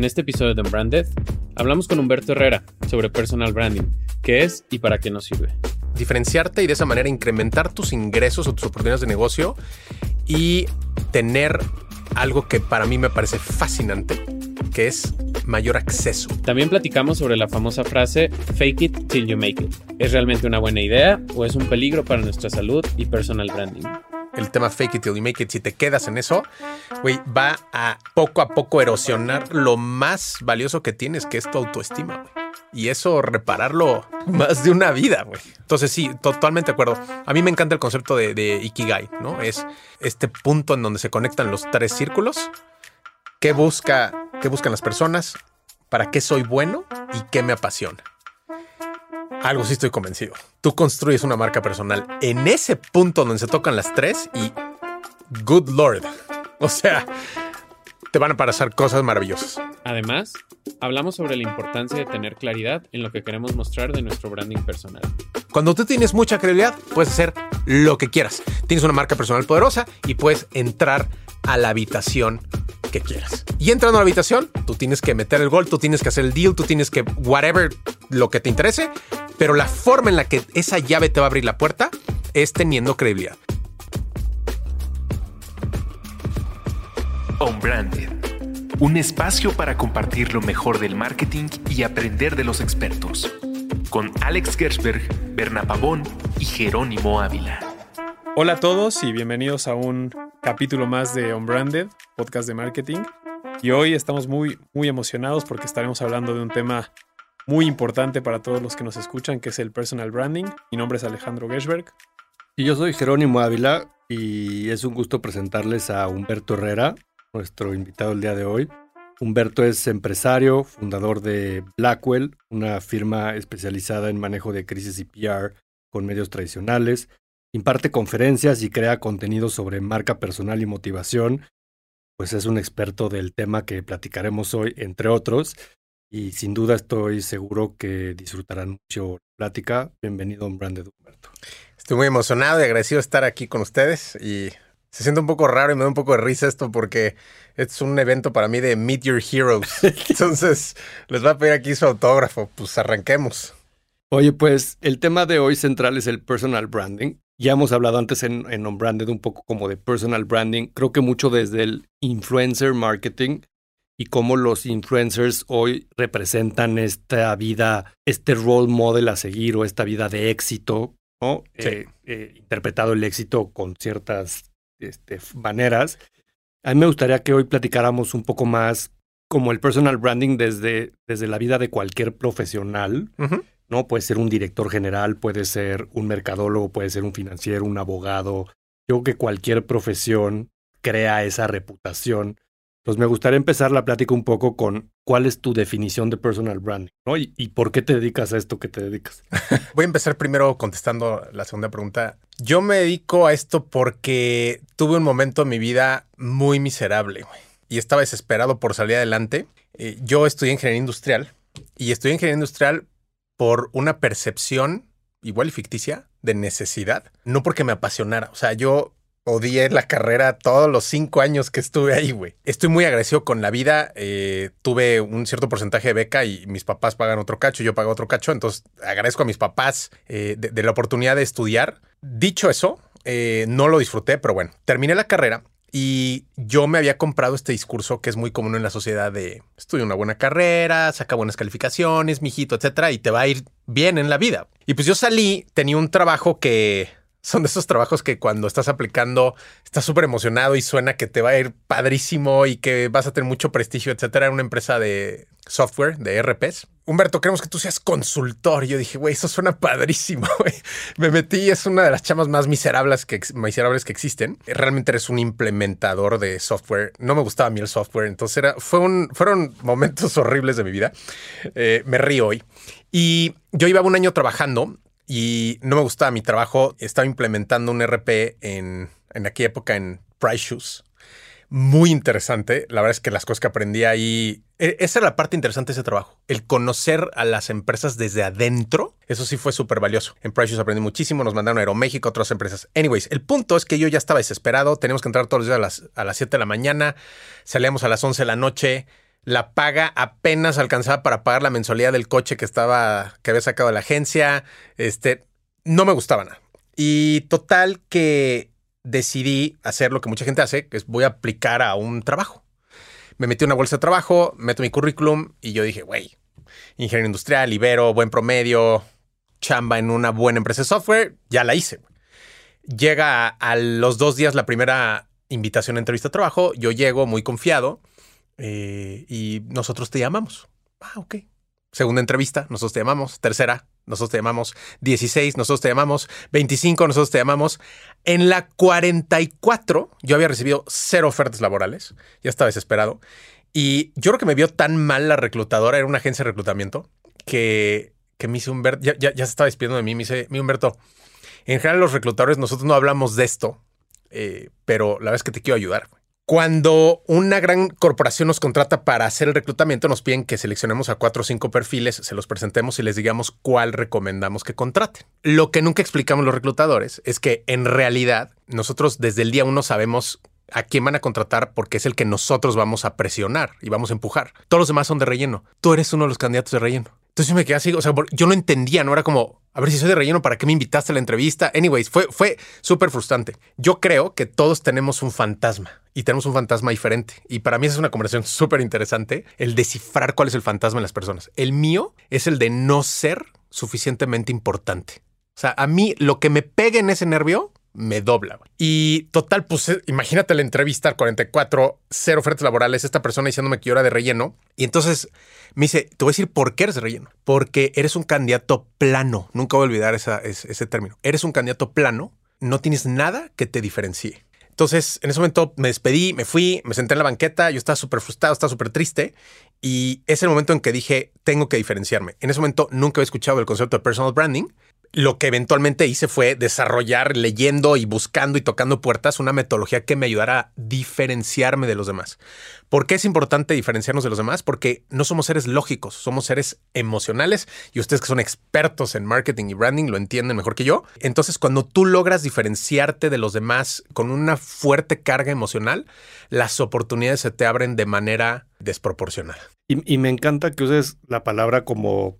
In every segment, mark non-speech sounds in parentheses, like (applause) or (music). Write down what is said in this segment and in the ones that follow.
En este episodio de Unbranded, hablamos con Humberto Herrera sobre personal branding, qué es y para qué nos sirve. Diferenciarte y de esa manera incrementar tus ingresos o tus oportunidades de negocio y tener algo que para mí me parece fascinante, que es mayor acceso. También platicamos sobre la famosa frase fake it till you make it. ¿Es realmente una buena idea o es un peligro para nuestra salud y personal branding? El tema fake it till you make it, si te quedas en eso, güey, va a poco a poco erosionar lo más valioso que tienes, que es tu autoestima, güey. Y eso repararlo más de una vida, güey. Entonces sí, totalmente de acuerdo. A mí me encanta el concepto de, Ikigai, ¿no? Es este punto en donde se conectan los tres círculos. ¿Qué busca, qué buscan las personas? ¿Para qué soy bueno? ¿Y qué me apasiona? Algo sí estoy convencido. Tú construyes una marca personal en ese punto donde se tocan las tres y good lord. O sea, te van a pasar cosas maravillosas. Además, hablamos sobre la importancia de tener claridad en lo que queremos mostrar de nuestro branding personal. Cuando tú tienes mucha credibilidad, puedes hacer lo que quieras. Tienes una marca personal poderosa y puedes entrar a la habitación que quieras. Y entrando a la habitación, tú tienes que meter el gol, tú tienes que hacer el deal, tú tienes que whatever lo que te interese, pero la forma en la que esa llave te va a abrir la puerta es teniendo credibilidad. Un espacio para compartir lo mejor del marketing y aprender de los expertos. Con Alex Gersberg, Berna Pavón y Jerónimo Ávila. Hola a todos y bienvenidos a un capítulo más de Unbranded, podcast de marketing. Y hoy estamos muy, muy emocionados porque estaremos hablando de un tema muy importante para todos los que nos escuchan, que es el personal branding. Mi nombre es Alejandro Geschberg. Y yo soy Jerónimo Ávila y es un gusto presentarles a Humberto Herrera, nuestro invitado el día de hoy. Humberto es empresario, fundador de Blackwell, una firma especializada en manejo de crisis y PR con medios tradicionales. Imparte conferencias y crea contenido sobre marca personal y motivación. Pues es un experto del tema que platicaremos hoy, entre otros y sin duda estoy seguro que disfrutarán mucho la plática. Bienvenido, un Branded Humberto. Estoy muy emocionado y agradecido de estar aquí con ustedes y se siente un poco raro y me da un poco de risa esto porque es un evento para mí de Meet Your Heroes. (laughs) Entonces, les voy a pedir aquí su autógrafo. Pues arranquemos. Oye, pues el tema de hoy central es el personal branding. Ya hemos hablado antes en, en On Branded un poco como de personal branding. Creo que mucho desde el influencer marketing y cómo los influencers hoy representan esta vida, este role model a seguir o esta vida de éxito, ¿no? Eh, eh, interpretado el éxito con ciertas este, maneras. A mí me gustaría que hoy platicáramos un poco más como el personal branding desde, desde la vida de cualquier profesional, ¿no? Puede ser un director general, puede ser un mercadólogo, puede ser un financiero, un abogado. Yo creo que cualquier profesión crea esa reputación pues me gustaría empezar la plática un poco con cuál es tu definición de personal branding, ¿no? Y, por qué te dedicas a esto que te dedicas. (laughs) Voy a empezar primero contestando la segunda pregunta. Yo me dedico a esto porque tuve un momento en mi vida muy miserable y estaba desesperado por salir adelante. Eh, yo estudié ingeniería industrial y estudié ingeniería industrial por una percepción igual y ficticia de necesidad, no porque me apasionara. O sea, yo odié la carrera todos los cinco años que estuve ahí, güey. Estoy muy agradecido con la vida. Eh, tuve un cierto porcentaje de beca y mis papás pagan otro cacho, yo pago otro cacho. Entonces agradezco a mis papás eh, de, la oportunidad de estudiar. Dicho eso, eh, no lo disfruté, pero bueno, terminé la carrera y yo me había comprado este discurso que es muy común en la sociedad de estudia una buena carrera, saca buenas calificaciones, mijito, etcétera, y te va a ir bien en la vida. Y pues yo salí, tenía un trabajo que Son de esos trabajos que cuando estás aplicando estás súper emocionado y suena que te va a ir padrísimo y que vas a tener mucho prestigio, etcétera. Era una empresa de software, de RPs. Humberto, queremos que tú seas consultor. Yo dije, güey, eso suena padrísimo. (laughs) Me metí, es una de las chamas más miserables que, miserables que existen. Realmente eres un implementador de software. No me gustaba a mí el software, entonces era, fueron momentos (laughs) horribles de mi vida. Eh, me río hoy. Y yo llevaba un año trabajando y no me gustaba mi trabajo. Estaba implementando un RP en, en aquella época en Price Shoes. Muy interesante. La verdad es que las cosas que aprendí ahí. e- Esa era la parte interesante de ese trabajo. El conocer a las empresas desde adentro. Eso sí fue súper valioso. En Price Shoes aprendí muchísimo. Nos mandaron a Aeroméxico, otras empresas. Anyways, el punto es que yo ya estaba desesperado. Teníamos que entrar todos los días a las, a las 7 de la mañana. Salíamos a las 11 de la noche. La paga apenas alcanzaba para pagar la mensualidad del coche que estaba, que había sacado de la agencia. Este, no me gustaba nada. Y total que decidí hacer lo que mucha gente hace, que es voy a aplicar a un trabajo. Me metí una bolsa de trabajo, meto mi currículum y yo dije, güey, ingeniero industrial, Ibero, buen promedio, chamba en una buena empresa de software, ya la hice. Llega a, a los dos días la primera invitación a entrevista de trabajo, yo llego muy confiado eh, y nosotros te llamamos. Ah, ok. Segunda entrevista, nosotros te llamamos. Tercera, nosotros te llamamos. 16, nosotros te llamamos. 25, nosotros te llamamos. En la 44, yo había recibido cero ofertas laborales. Ya estaba desesperado. Y yo creo que me vio tan mal la reclutadora, era una agencia de reclutamiento, que, que me hizo Humberto, ya, se estaba despidiendo de mí, me dice, mi Humberto, en general los reclutadores, nosotros no hablamos de esto, eh, pero la verdad es que te quiero ayudar. Cuando una gran corporación nos contrata para hacer el reclutamiento, nos piden que seleccionemos a cuatro o cinco perfiles, se los presentemos y les digamos cuál recomendamos que contraten. Lo que nunca explicamos los reclutadores es que en realidad nosotros desde el día uno sabemos a quién van a contratar porque es el que nosotros vamos a presionar y vamos a empujar. Todos los demás son de relleno. Tú eres uno de los candidatos de relleno. Entonces me quedé así, o sea, yo no entendía, no era como, a ver si soy de relleno, ¿para qué me invitaste a la entrevista? Anyways, fue, fue súper frustrante. Yo creo que todos tenemos un fantasma y tenemos un fantasma diferente. Y para mí esa es una conversación (laughs) súper interesante, el descifrar cuál es el fantasma en las personas. El mío es el de no ser suficientemente importante. O sea, a mí lo que me pegue en ese nervio me dobla. Y total, pues eh, imagínate la entrevista al 44, cero ofertas laborales, esta persona diciéndome que yo era de relleno. Y entonces me dice, te voy a decir por qué eres de relleno. Porque eres un candidato plano. Nunca voy a olvidar ese, ese término. Eres un candidato plano, no tienes nada que te diferencie. Entonces, en ese momento me despedí, me fui, me senté en la banqueta, yo estaba súper frustrado, estaba súper triste y es el momento en que dije, tengo que diferenciarme. En ese momento nunca había escuchado el concepto de personal branding. Lo que eventualmente hice fue desarrollar, leyendo y buscando y tocando puertas, una metodología que me ayudara a diferenciarme de los demás. ¿Por qué es importante diferenciarnos de los demás? Porque no somos seres lógicos, somos seres emocionales y ustedes que son expertos en marketing y branding lo entienden mejor que yo. Entonces, cuando tú logras diferenciarte de los demás con una fuerte carga emocional, las oportunidades se te abren de manera desproporcionada. Y, y me encanta que uses la palabra como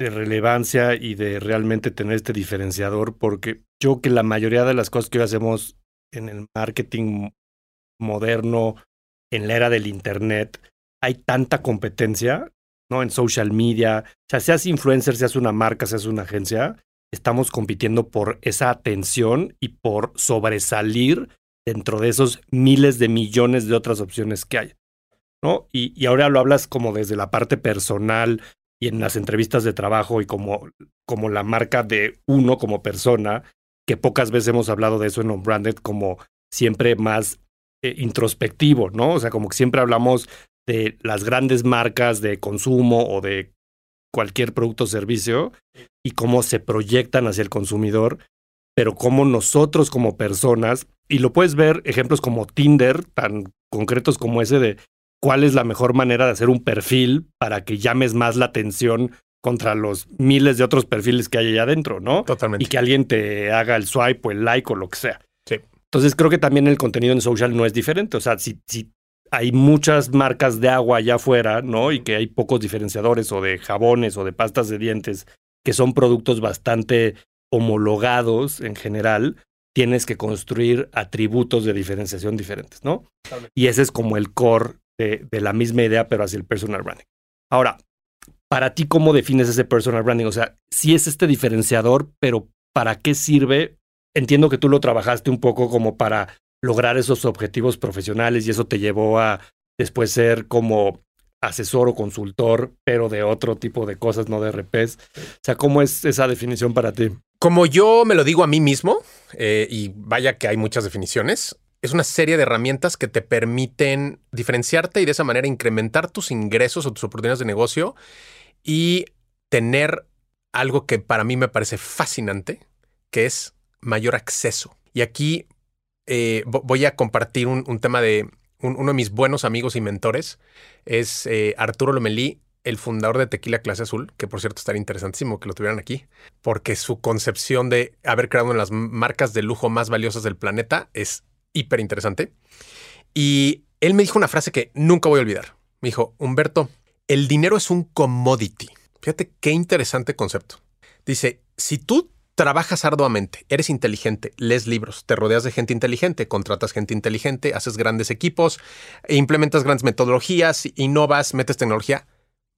de relevancia y de realmente tener este diferenciador, porque yo que la mayoría de las cosas que hoy hacemos en el marketing moderno, en la era del Internet, hay tanta competencia, ¿no? En social media, o sea, seas influencer, seas una marca, seas una agencia, estamos compitiendo por esa atención y por sobresalir dentro de esos miles de millones de otras opciones que hay. ¿no? Y, y ahora lo hablas como desde la parte personal y en las entrevistas de trabajo y como, como la marca de uno como persona, que pocas veces hemos hablado de eso en Unbranded como siempre más eh, introspectivo, ¿no? O sea, como que siempre hablamos de las grandes marcas de consumo o de cualquier producto o servicio y cómo se proyectan hacia el consumidor, pero cómo nosotros como personas, y lo puedes ver ejemplos como Tinder, tan concretos como ese de cuál es la mejor manera de hacer un perfil para que llames más la atención contra los miles de otros perfiles que hay allá adentro, ¿no? Totalmente. Y que alguien te haga el swipe o el like o lo que sea. Sí. Entonces creo que también el contenido en social no es diferente. O sea, si, si hay muchas marcas de agua allá afuera, ¿no? Y que hay pocos diferenciadores o de jabones o de pastas de dientes que son productos bastante homologados en general, tienes que construir atributos de diferenciación diferentes, ¿no? Y ese es como el core de, la misma idea, pero hacia el personal branding. Ahora, para ti, ¿cómo defines ese personal branding? O sea, sí es este diferenciador, pero ¿para qué sirve entiendo que tú lo trabajaste un poco como para lograr esos objetivos profesionales y eso te llevó a después ser como asesor o consultor, pero de otro tipo de cosas, no de RPs. O sea, ¿cómo es esa definición para ti? Como yo me lo digo a mí mismo, eh, y vaya que hay muchas definiciones, es una serie de herramientas que te permiten diferenciarte y de esa manera incrementar tus ingresos o tus oportunidades de negocio y tener algo que para mí me parece fascinante, que es mayor acceso. Y aquí eh, voy a compartir un, tema de uno de mis buenos amigos y mentores, es eh, Arturo Lomelí, el fundador de Tequila Clase Azul, que por cierto estaría interesantísimo que lo tuvieran aquí, porque su concepción de haber creado una de las marcas de lujo más valiosas del planeta es hiper interesante. Y él me dijo una frase que nunca voy a olvidar. Me dijo, Humberto, el dinero es un commodity. Fíjate qué interesante concepto. Dice, si tú trabajas arduamente, eres inteligente, lees libros, te rodeas de gente inteligente, contratas gente inteligente, haces grandes equipos, implementas grandes metodologías, innovas, metes tecnología,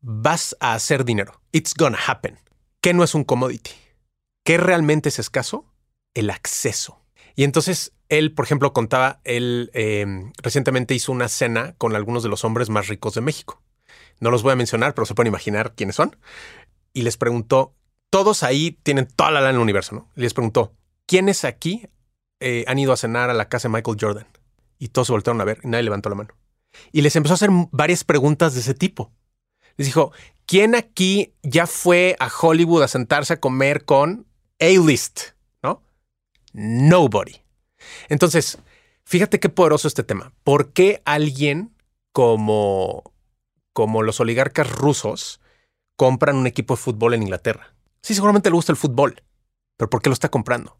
vas a hacer dinero. It's gonna happen. ¿Qué no es un commodity? ¿Qué realmente es escaso? El acceso. Y entonces él, por ejemplo, contaba, él em, recientemente hizo una cena con algunos de los hombres más ricos de México. No los voy a mencionar, pero se pueden imaginar quiénes son. Y les preguntó, todos ahí tienen toda la lana en el universo, ¿no? Les preguntó, ¿quiénes aquí eh, han ido a cenar a la casa de Michael Jordan? Y todos se voltearon a ver y nadie levantó la mano. Y les empezó a hacer varias preguntas de ese tipo. Les dijo, ¿quién aquí ya fue a Hollywood a sentarse a comer con A-List? ¿No? Nobody. Entonces, fíjate qué poderoso este tema. ¿Por qué alguien como, como los oligarcas rusos compran un equipo de fútbol en Inglaterra? Sí, seguramente le gusta el fútbol, pero ¿por qué lo está comprando?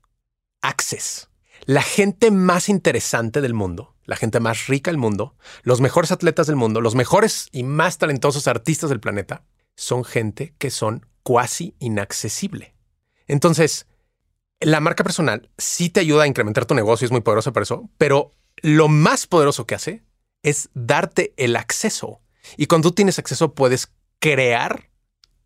Access. La gente más interesante del mundo, la gente más rica del mundo, los mejores atletas del mundo, los mejores y más talentosos artistas del planeta, son gente que son cuasi inaccesible. Entonces, la marca personal sí te ayuda a incrementar tu negocio, es muy poderosa por eso, pero lo más poderoso que hace es darte el acceso. Y cuando tú tienes acceso puedes crear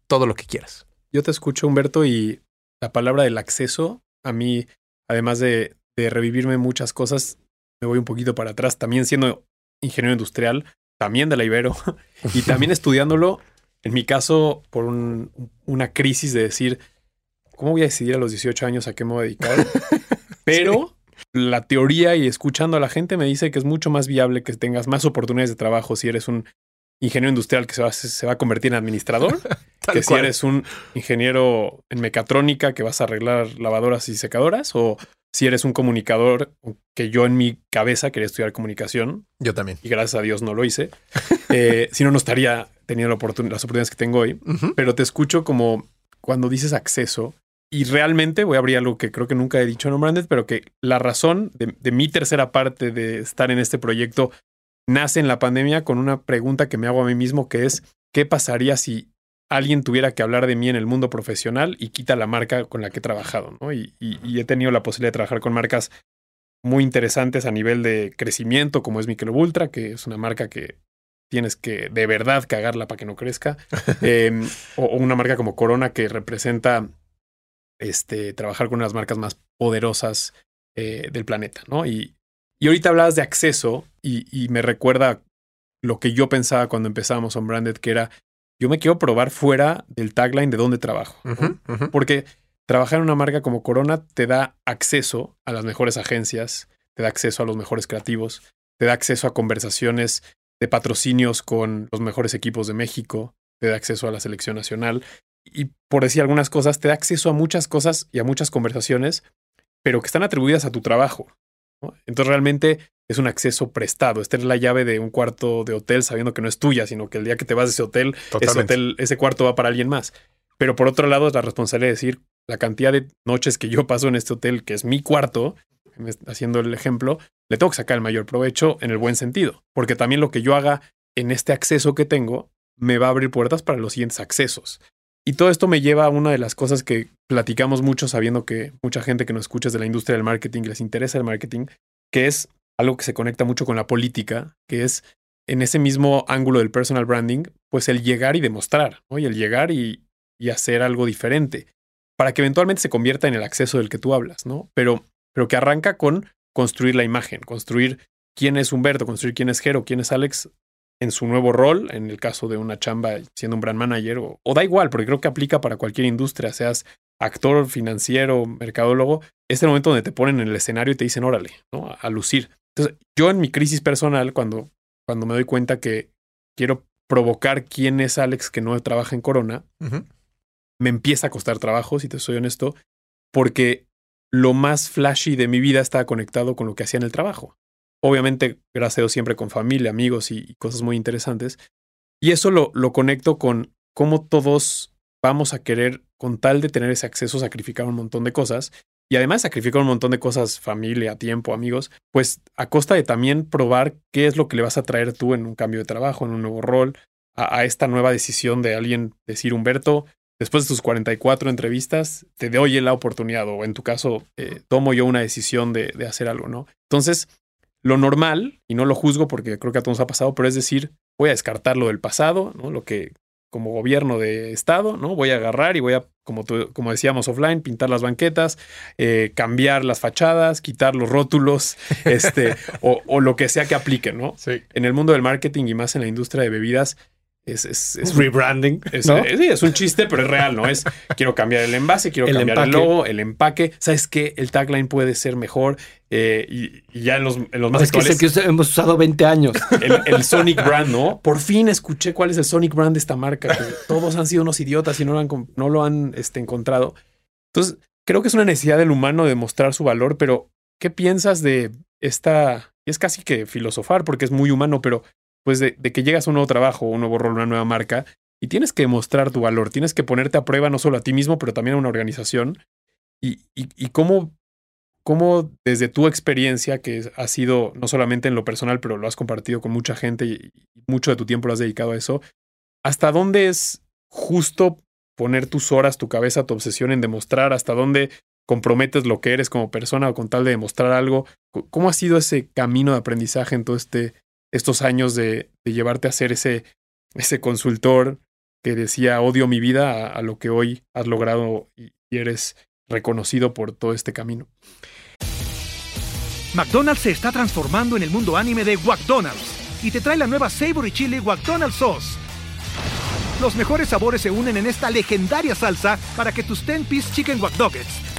todo lo que quieras. Yo te escucho, Humberto, y la palabra del acceso, a mí, además de de revivirme muchas cosas, me voy un poquito para atrás, también siendo ingeniero industrial, también de la Ibero, (laughs) y también (laughs) estudiándolo, en mi caso, por una crisis de decir, ¿cómo voy a decidir a los 18 años a qué me voy a dedicar? (laughs) Pero la teoría y escuchando a la gente me dice que es mucho más viable que tengas más oportunidades de trabajo si eres un ingeniero industrial que se va, se va a convertir en administrador, (laughs) que si eres un ingeniero en mecatrónica que vas a arreglar lavadoras y secadoras, o si eres un comunicador, que yo en mi cabeza quería estudiar comunicación. Yo también. Y gracias a Dios no lo hice. Eh, (laughs) si no, no estaría teniendo las oportunidades que tengo hoy. Pero te escucho como cuando dices acceso. Y realmente voy a abrir algo que creo que nunca he dicho en Branded, pero que la razón de mi tercera parte de estar en este proyecto nace en la pandemia con una pregunta que me hago a mí mismo, que es, ¿qué pasaría si alguien tuviera que hablar de mí en el mundo profesional y quita la marca con la que he trabajado? ¿no? Y, he tenido la posibilidad de trabajar con marcas muy interesantes a nivel de crecimiento, como es Michelob Ultra, que es una marca que tienes que de verdad cagarla para que no crezca, (laughs) em, o, una marca como Corona que representa este, trabajar con unas marcas más poderosas eh, del planeta, ¿no? Y, y ahorita hablabas de acceso y, me recuerda lo que yo pensaba cuando empezamos on Branded, que era, yo me quiero probar fuera del tagline de dónde trabajo. Porque trabajar en una marca como Corona te da acceso a las mejores agencias, te da acceso a los mejores creativos, te da acceso a conversaciones de patrocinios con los mejores equipos de México, te da acceso a la selección nacional y por decir algunas cosas, te da acceso a muchas cosas y a muchas conversaciones, pero que están atribuidas a tu trabajo. Entonces realmente es un acceso prestado. Esta es la llave de un cuarto de hotel sabiendo que no es tuya, sino que el día que te vas de ese hotel, ese, hotel ese cuarto va para alguien más. Pero por otro lado es la responsabilidad de decir la cantidad de noches que yo (laughs) paso en este hotel, que es mi cuarto, haciendo el ejemplo, le tengo que sacar el mayor provecho en el buen sentido. Porque también lo que yo haga en este acceso que tengo me va a abrir puertas para los siguientes accesos. Y todo esto me lleva a una de las cosas que platicamos mucho sabiendo que mucha gente que nos escucha es de la industria del marketing les interesa el marketing, que es algo que se conecta mucho con la política, que es en ese mismo ángulo del personal branding, pues el llegar y demostrar, ¿no? Y el llegar y, y hacer algo diferente para que eventualmente se convierta en el acceso del que tú hablas, ¿no? Pero pero que arranca con construir la imagen, construir quién es Humberto, construir quién es Jero, quién es Alex en su nuevo rol, en el caso de una chamba siendo un brand manager, o, o da igual, porque creo que aplica para cualquier industria, seas actor, financiero, mercadólogo, es el momento donde te ponen en el escenario y te dicen, órale, ¿no? A, lucir. Entonces, yo en mi crisis personal, cuando, cuando me doy cuenta que quiero provocar quién es Alex que no trabaja en Corona, me empieza a costar trabajo, si te soy honesto, porque lo más flashy de mi vida estaba conectado con lo que hacía en el trabajo. Obviamente, gracias siempre con familia, amigos y, cosas muy interesantes. Y eso lo, lo conecto con cómo todos vamos a querer, con tal de tener ese acceso, sacrificar un montón de cosas. Y además sacrificar un montón de cosas, familia, tiempo, amigos, pues a costa de también probar qué es lo que le vas a traer tú en un cambio de trabajo, en un nuevo rol, a, a esta nueva decisión de alguien decir, Humberto, después de tus 44 entrevistas, te doy la oportunidad, o en tu caso, eh, tomo yo una decisión de, de hacer algo, ¿no? Entonces, lo normal, y no lo juzgo porque creo que a todos nos ha pasado, pero es decir, voy a descartar lo del pasado, ¿no? Lo que como gobierno de Estado, ¿no? Voy a agarrar y voy a, como, como decíamos offline, pintar las banquetas, eh, cambiar las fachadas, quitar los rótulos, este, (laughs) o, o lo que sea que apliquen, ¿no? Sí. En el mundo del marketing y más en la industria de bebidas, es, es, rebranding. es, ¿no? es- sí, es un chiste, pero es real, ¿no? Es quiero cambiar el envase, quiero El cambiar el logo, el empaque. ¿Sabes qué? El tagline puede ser mejor. eh, y, y ya en los, en los más es que es el actuales, que hemos usado 20 años. el, el Sonic Brand, ¿no? Por fin escuché cuál es el Sonic Brand de esta marca. que todos han sido unos idiotas y no lo han, no lo han este, encontrado. Entonces, creo que es una necesidad del humano de mostrar su valor, pero ¿qué piensas de esta? y Es casi que filosofar porque es muy humano, pero pues de, que llegas a un nuevo trabajo, un nuevo rol, una nueva marca y tienes que mostrar tu valor, tienes que ponerte a prueba no solo a ti mismo, pero también a una organización. Y, y, cómo, cómo desde tu experiencia, que ha sido no solamente en lo personal, pero lo has compartido con mucha gente y, y mucho de tu tiempo lo has dedicado a eso, ¿hasta dónde es justo poner tus horas, tu cabeza, tu obsesión en demostrar? ¿Hasta dónde comprometes lo que eres como persona o con tal de demostrar algo? ¿Cómo ha sido ese camino de aprendizaje en todo este, estos años de, llevarte a ser ese, consultor que decía odio mi vida a, lo que hoy has logrado y, eres reconocido por todo este camino? McDonald's se está transformando en el mundo anime de McDonald's y te trae la nueva Savory Chili McDonald's Sauce. Los mejores sabores se unen en esta legendaria salsa para que tus 10-piece chicken wack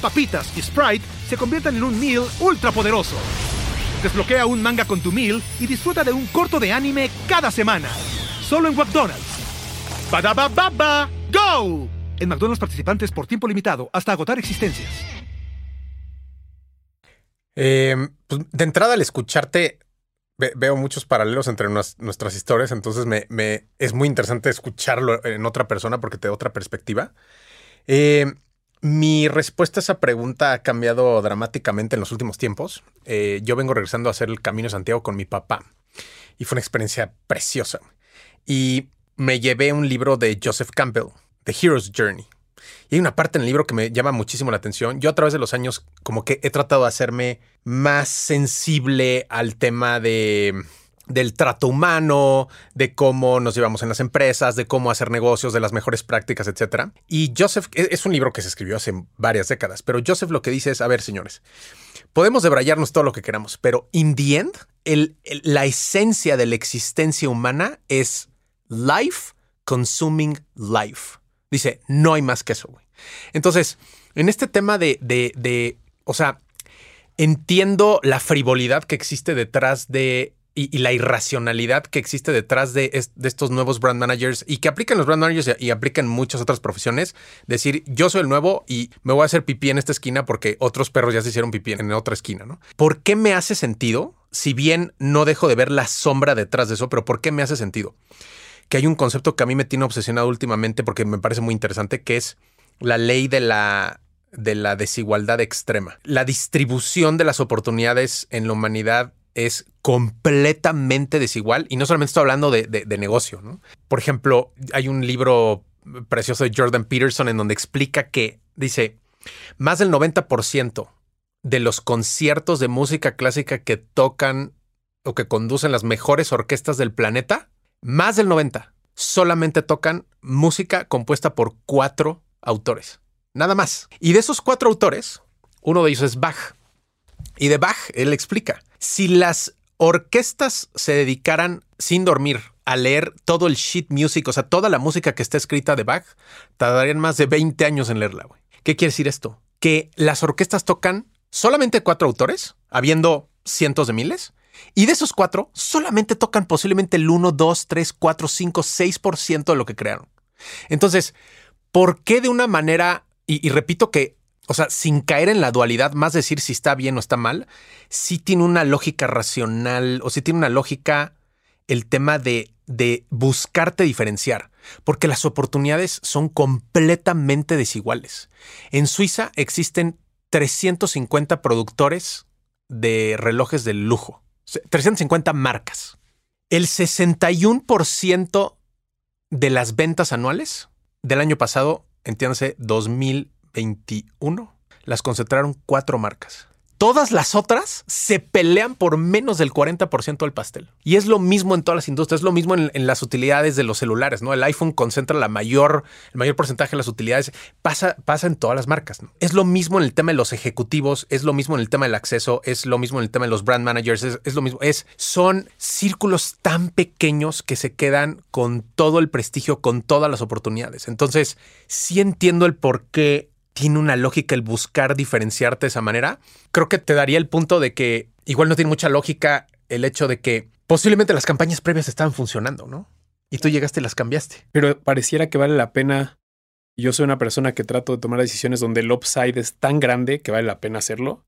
papitas y Sprite se conviertan en un meal ultra poderoso. Desbloquea un manga con tu meal y disfruta de un corto de anime cada semana. Solo en McDonald's. Badaba baba, go! En McDonald's participantes por tiempo limitado hasta agotar existencias. Eh, pues, de entrada, al escucharte, ve- veo muchos paralelos entre nues- nuestras historias, entonces me- es muy interesante escucharlo en otra persona porque te da otra perspectiva. Eh, mi respuesta a esa pregunta ha cambiado dramáticamente en los últimos tiempos. Eh, yo vengo regresando a hacer el Camino de Santiago con mi papá y fue una experiencia preciosa. Y me llevé un libro de Joseph Campbell, The Hero's Journey. Y hay una parte en el libro que me llama muchísimo la atención. Yo a través de los años como que he tratado de hacerme más sensible al tema de del trato humano, de cómo nos llevamos en las empresas, de cómo hacer negocios, de las mejores prácticas, etcétera. Y Joseph e, es un libro que se escribió hace varias décadas, pero Joseph lo que dice es, a ver, señores, podemos debrayarnos todo lo que queramos, pero in the end, la esencia de la existencia humana es life consuming life. Dice, no hay más que eso. Entonces, en este tema de, de, de, o sea, entiendo la frivolidad que existe detrás de y, la irracionalidad que existe detrás de estos nuevos brand managers y que aplican los brand managers y, y aplican muchas otras profesiones. Decir, yo soy el nuevo y me voy a hacer pipí en esta esquina porque otros perros ya se hicieron pipí en otra esquina, ¿no? ¿Por qué me hace sentido? Si bien no dejo de ver la sombra detrás de eso, pero ¿por qué me hace sentido? que hay un concepto que a mí me tiene obsesionado últimamente porque me parece muy interesante, que es la ley de la, de la desigualdad extrema. La distribución de las oportunidades en la humanidad es completamente desigual y no solamente estoy hablando de, de- de negocio. ¿no? Por ejemplo, hay un libro precioso de Jordan Peterson en donde explica que dice, más del 90% de los conciertos de música clásica que tocan o que conducen las mejores orquestas del planeta más del 90 solamente tocan música compuesta por cuatro autores. Nada más. Y de esos cuatro autores, uno de ellos es Bach. Y de Bach, él explica, si las orquestas se dedicaran sin dormir a leer todo el sheet music, o sea, toda la música que está escrita de Bach, tardarían más de 20 años en leerla. ¿Qué quiere decir esto? Que las orquestas tocan solamente cuatro autores, habiendo cientos de miles, y de esos cuatro, solamente tocan posiblemente el 1, 2, 3, 4, 5, 6% de lo que crearon. Entonces, ¿por qué de una manera, y, repito que, o sea, sin caer en la dualidad, más decir si está bien o está mal, sí tiene una lógica racional o sí tiene una lógica el tema de, de buscarte diferenciar, porque las oportunidades son completamente desiguales. En Suiza existen 350 productores de relojes de lujo, 350 marcas. El 61% de las ventas anuales del año pasado, entiéndase 2021, las concentraron cuatro marcas. Todas las otras se pelean por menos del 40% del pastel. Y es lo mismo en todas las industrias, es lo mismo en, las utilidades de los celulares, ¿no? El iPhone concentra la mayor, el mayor porcentaje de las utilidades, pasa, pasa en todas las marcas. Es lo mismo en el tema de los ejecutivos, es lo mismo en el tema del acceso, es lo mismo en el tema de los brand managers, es, es lo mismo, es, son círculos tan pequeños que se quedan con todo el prestigio, con todas las oportunidades. Entonces, sí entiendo el por qué tiene una lógica el buscar diferenciarte de esa manera. Creo que te daría el punto de que igual no tiene mucha lógica el hecho de que posiblemente las campañas previas estaban funcionando, ¿no? Y tú llegaste y las cambiaste. Pero pareciera que vale la pena. Yo soy una persona que trato de tomar decisiones donde el upside es tan grande que vale la pena hacerlo.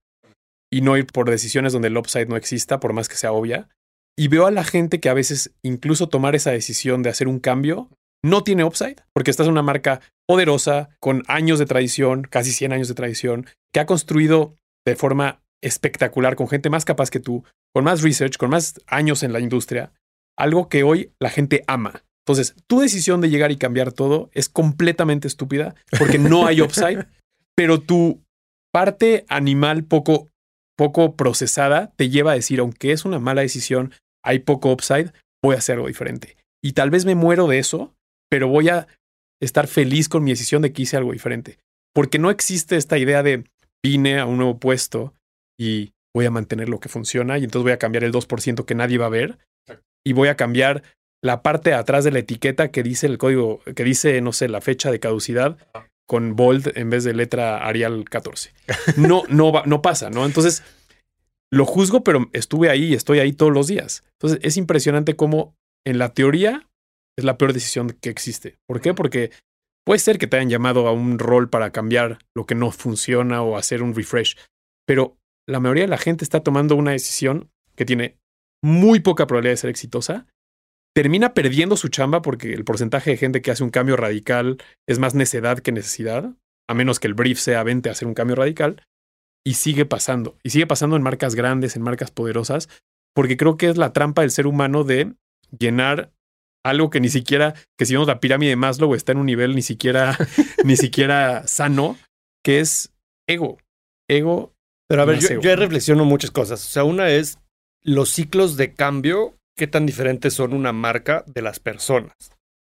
Y no ir por decisiones donde el upside no exista, por más que sea obvia. Y veo a la gente que a veces incluso tomar esa decisión de hacer un cambio no tiene upside, porque estás en una marca poderosa, con años de tradición, casi 100 años de tradición, que ha construido de forma espectacular, con gente más capaz que tú, con más research, con más años en la industria, algo que hoy la gente ama. Entonces, tu decisión de llegar y cambiar todo es completamente estúpida porque no hay (laughs) upside, pero tu parte animal poco, poco procesada te lleva a decir, aunque es una mala decisión, hay poco upside, voy a hacer algo diferente. Y tal vez me muero de eso, pero voy a estar feliz con mi decisión de que hice algo diferente. Porque no existe esta idea de vine a un nuevo puesto y voy a mantener lo que funciona y entonces voy a cambiar el 2% que nadie va a ver y voy a cambiar la parte de atrás de la etiqueta que dice el código, que dice, no sé, la fecha de caducidad con bold en vez de letra Arial 14. (laughs) No, no, va, no pasa, ¿no? Entonces, lo juzgo, pero estuve ahí y estoy ahí todos los días. Entonces, es impresionante cómo en la teoría es la peor decisión que existe. ¿Por qué? Porque puede ser que te hayan llamado a un rol para cambiar lo que no funciona o hacer un refresh, pero la mayoría de la gente está tomando una decisión que tiene muy poca probabilidad de ser exitosa, termina perdiendo su chamba porque el porcentaje de gente que hace un cambio radical es más necedad que necesidad, a menos que el brief sea vente a hacer un cambio radical, y sigue pasando. Y sigue pasando en marcas grandes, en marcas poderosas, porque creo que es la trampa del ser humano de llenar algo que ni siquiera, que si vemos la pirámide de Maslow está en un nivel ni siquiera, (laughs) ni siquiera sano, que es ego. Ego. Pero a ver, yo, yo reflexiono muchas cosas. O sea, una es los ciclos de cambio, qué tan diferentes son una marca de las personas.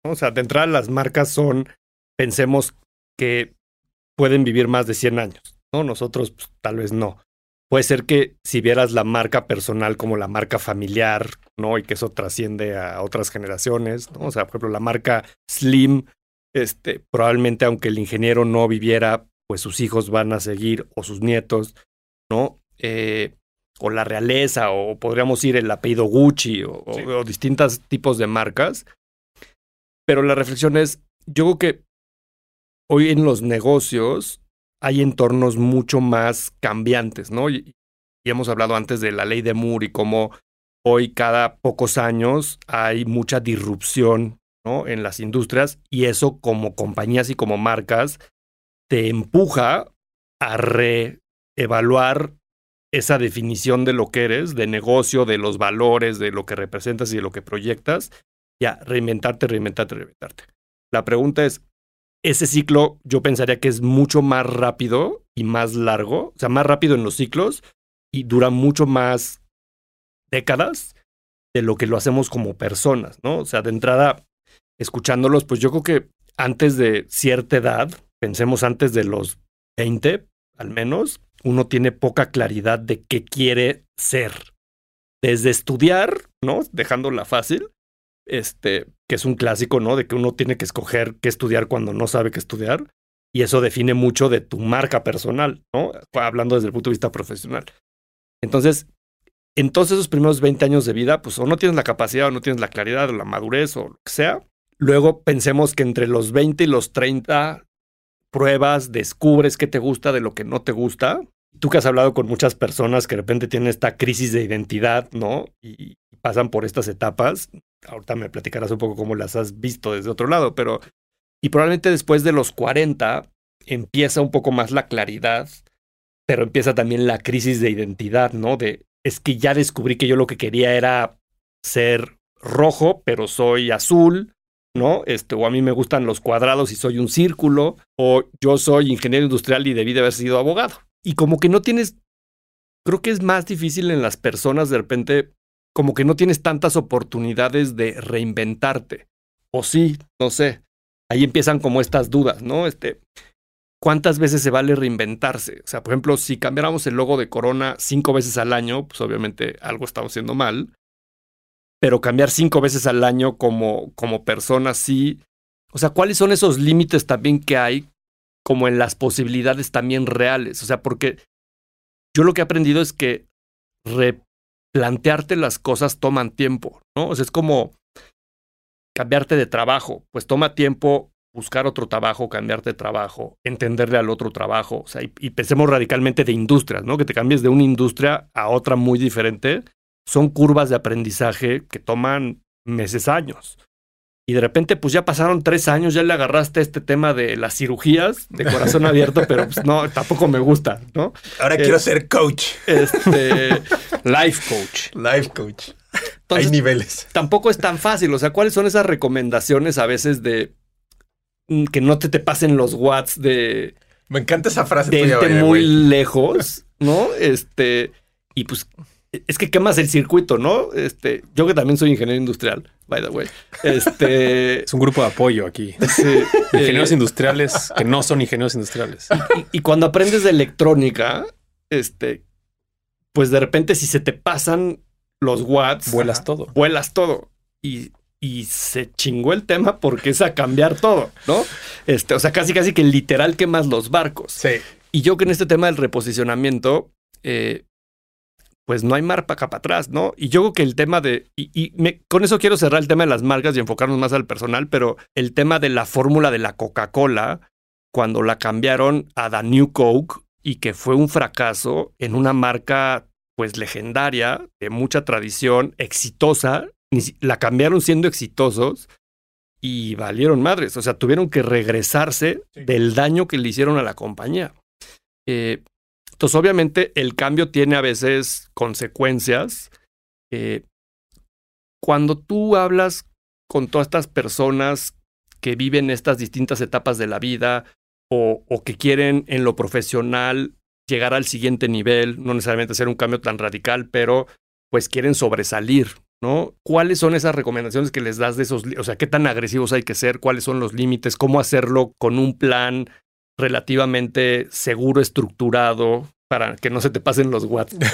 ¿no? O sea, de entrada las marcas son, pensemos que pueden vivir más de 100 años, ¿no? Nosotros pues, tal vez no. Puede ser que si vieras la marca personal como la marca familiar, ¿no? Y que eso trasciende a otras generaciones, ¿no? O sea, por ejemplo, la marca Slim, este, probablemente aunque el ingeniero no viviera, pues sus hijos van a seguir, o sus nietos, ¿no? Eh, o la realeza, o podríamos ir el apellido Gucci, o, sí. o, o distintos tipos de marcas. Pero la reflexión es, yo creo que hoy en los negocios hay entornos mucho más cambiantes, ¿no? Y, y, hemos hablado antes de la ley de Moore y cómo hoy cada pocos años hay mucha disrupción, ¿no? En las industrias y eso como compañías y como marcas te empuja a reevaluar esa definición de lo que eres, de negocio, de los valores, de lo que representas y de lo que proyectas, ya reinventarte, reinventarte, reinventarte. La pregunta es, ese ciclo yo pensaría que es mucho más rápido y más largo, o sea, más rápido en los ciclos y dura mucho más décadas de lo que lo hacemos como personas, ¿no? O sea, de entrada, escuchándolos, pues yo creo que antes de cierta edad, pensemos antes de los 20, al menos, uno tiene poca claridad de qué quiere ser. Desde estudiar, ¿no? Dejándola fácil, este, que es un clásico, ¿no? De que uno tiene que escoger qué estudiar cuando no sabe qué estudiar. Y eso define mucho de tu marca personal, ¿no? Hablando desde el punto de vista profesional. Entonces, en todos esos primeros 20 años de vida, pues o no tienes la capacidad o no tienes la claridad o la madurez o lo que sea. Luego pensemos que entre los 20 y los 30 pruebas, descubres qué te gusta de lo que no te gusta. Tú que has hablado con muchas personas que de repente tienen esta crisis de identidad, ¿no? Y pasan por estas etapas. Ahorita me platicarás un poco cómo las has visto desde otro lado, pero... Y probablemente después de los 40 empieza un poco más la claridad, pero empieza también la crisis de identidad, ¿no? De, es que ya descubrí que yo lo que quería era ser rojo, pero soy azul, ¿no? Este, o a mí me gustan los cuadrados y soy un círculo, o yo soy ingeniero industrial y debí de haber sido abogado. Y como que no tienes, creo que es más difícil en las personas de repente, como que no tienes tantas oportunidades de reinventarte. O sí, no sé. Ahí empiezan como estas dudas, ¿no? Este, ¿cuántas veces se vale reinventarse? O sea, por ejemplo, si cambiáramos el logo de Corona cinco veces al año, pues obviamente algo estamos haciendo mal pero cambiar cinco veces al año como, como persona, sí. O sea, ¿cuáles son esos límites también que hay como en las posibilidades también reales? O sea, porque yo lo que he aprendido es que replantearte las cosas toman tiempo, ¿no? O sea, es como cambiarte de trabajo, pues toma tiempo buscar otro trabajo, cambiarte de trabajo, entenderle al otro trabajo, o sea, y, y pensemos radicalmente de industrias, ¿no? Que te cambies de una industria a otra muy diferente son curvas de aprendizaje que toman meses, años. Y de repente, pues ya pasaron tres años, ya le agarraste este tema de las cirugías de corazón abierto, (laughs) pero pues no, tampoco me gusta, ¿no? Ahora quiero ser coach. Este, (laughs) life coach. Life coach. Hay niveles. Tampoco es tan fácil. O sea, ¿cuáles son esas recomendaciones a veces de mm, que no te, te pasen los watts de. Me encanta esa frase. De irte muy lejos, (laughs) ¿no? Este. Y pues es que quemas el circuito, ¿no? Este, yo que también soy ingeniero industrial, by the way. Este, (laughs) es un grupo de apoyo aquí. (laughs) ingenieros eh, industriales que no son ingenieros industriales. Y, cuando aprendes de electrónica, este, pues de repente si se te pasan los watts, vuelas todo. Vuelas todo. Y, y se chingó el tema porque es a cambiar todo, ¿no? Este, o sea, casi casi que literal quemas los barcos. Sí. Y yo que en este tema del reposicionamiento, eh, pues no hay mar para acá para atrás, ¿no? Y yo creo que el tema de, y, con eso quiero cerrar el tema de las marcas y enfocarnos más al personal, pero el tema de la fórmula de la Coca-Cola, cuando la cambiaron a The New Coke y que fue un fracaso en una marca pues legendaria, de mucha tradición, exitosa, la cambiaron siendo exitosos y valieron madres, o sea, tuvieron que regresarse del daño que le hicieron a la compañía. Eh, entonces, obviamente, el cambio tiene a veces consecuencias. Eh, cuando tú hablas con todas estas personas que viven estas distintas etapas de la vida o, o, que quieren en lo profesional llegar al siguiente nivel, no necesariamente hacer un cambio tan radical, pero pues quieren sobresalir, ¿no? ¿Cuáles son esas recomendaciones que les das de esos, o sea, qué tan agresivos hay que ser, cuáles son los límites, cómo hacerlo con un plan relativamente seguro, estructurado, para que no se te pasen los watts? (laughs)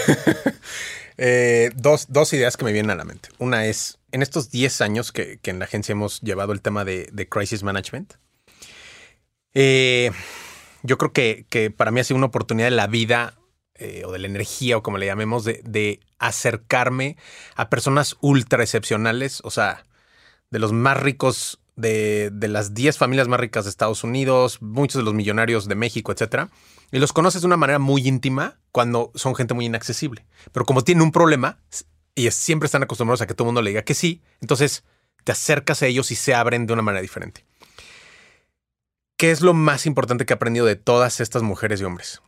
Eh, dos, dos, ideas que me vienen a la mente. Una es, en estos 10 años que, en la agencia hemos llevado el tema de, crisis management, eh, yo creo que, que, para mí ha sido una oportunidad de la vida eh, o de la energía o como le llamemos, de, de acercarme a personas ultra excepcionales, o sea, de los más ricos de, las 10 familias más ricas de Estados Unidos, muchos de los millonarios de México, etcétera. Y los conoces de una manera muy íntima cuando son gente muy inaccesible. Pero como tienen un problema y siempre están acostumbrados a que todo el mundo le diga que sí, entonces te acercas a ellos y se abren de una manera diferente. ¿Qué es lo más importante que he aprendido de todas estas mujeres y hombres?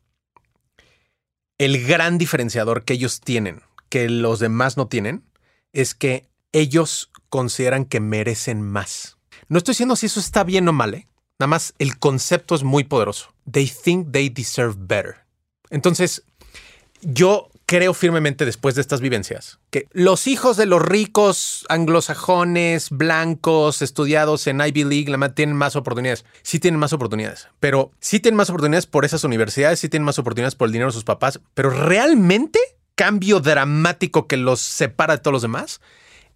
El gran diferenciador que ellos tienen, que los demás no tienen, es que ellos consideran que merecen más. No estoy diciendo si eso está bien o mal, ¿eh? Nada más el concepto es muy poderoso. They think they deserve better. Entonces, yo creo firmemente después de estas vivencias que los hijos de los ricos anglosajones, blancos, estudiados en Ivy League, la tienen más oportunidades. Sí tienen más oportunidades, pero sí tienen más oportunidades por esas universidades, sí tienen más oportunidades por el dinero de sus papás, pero realmente cambio dramático que los separa de todos los demás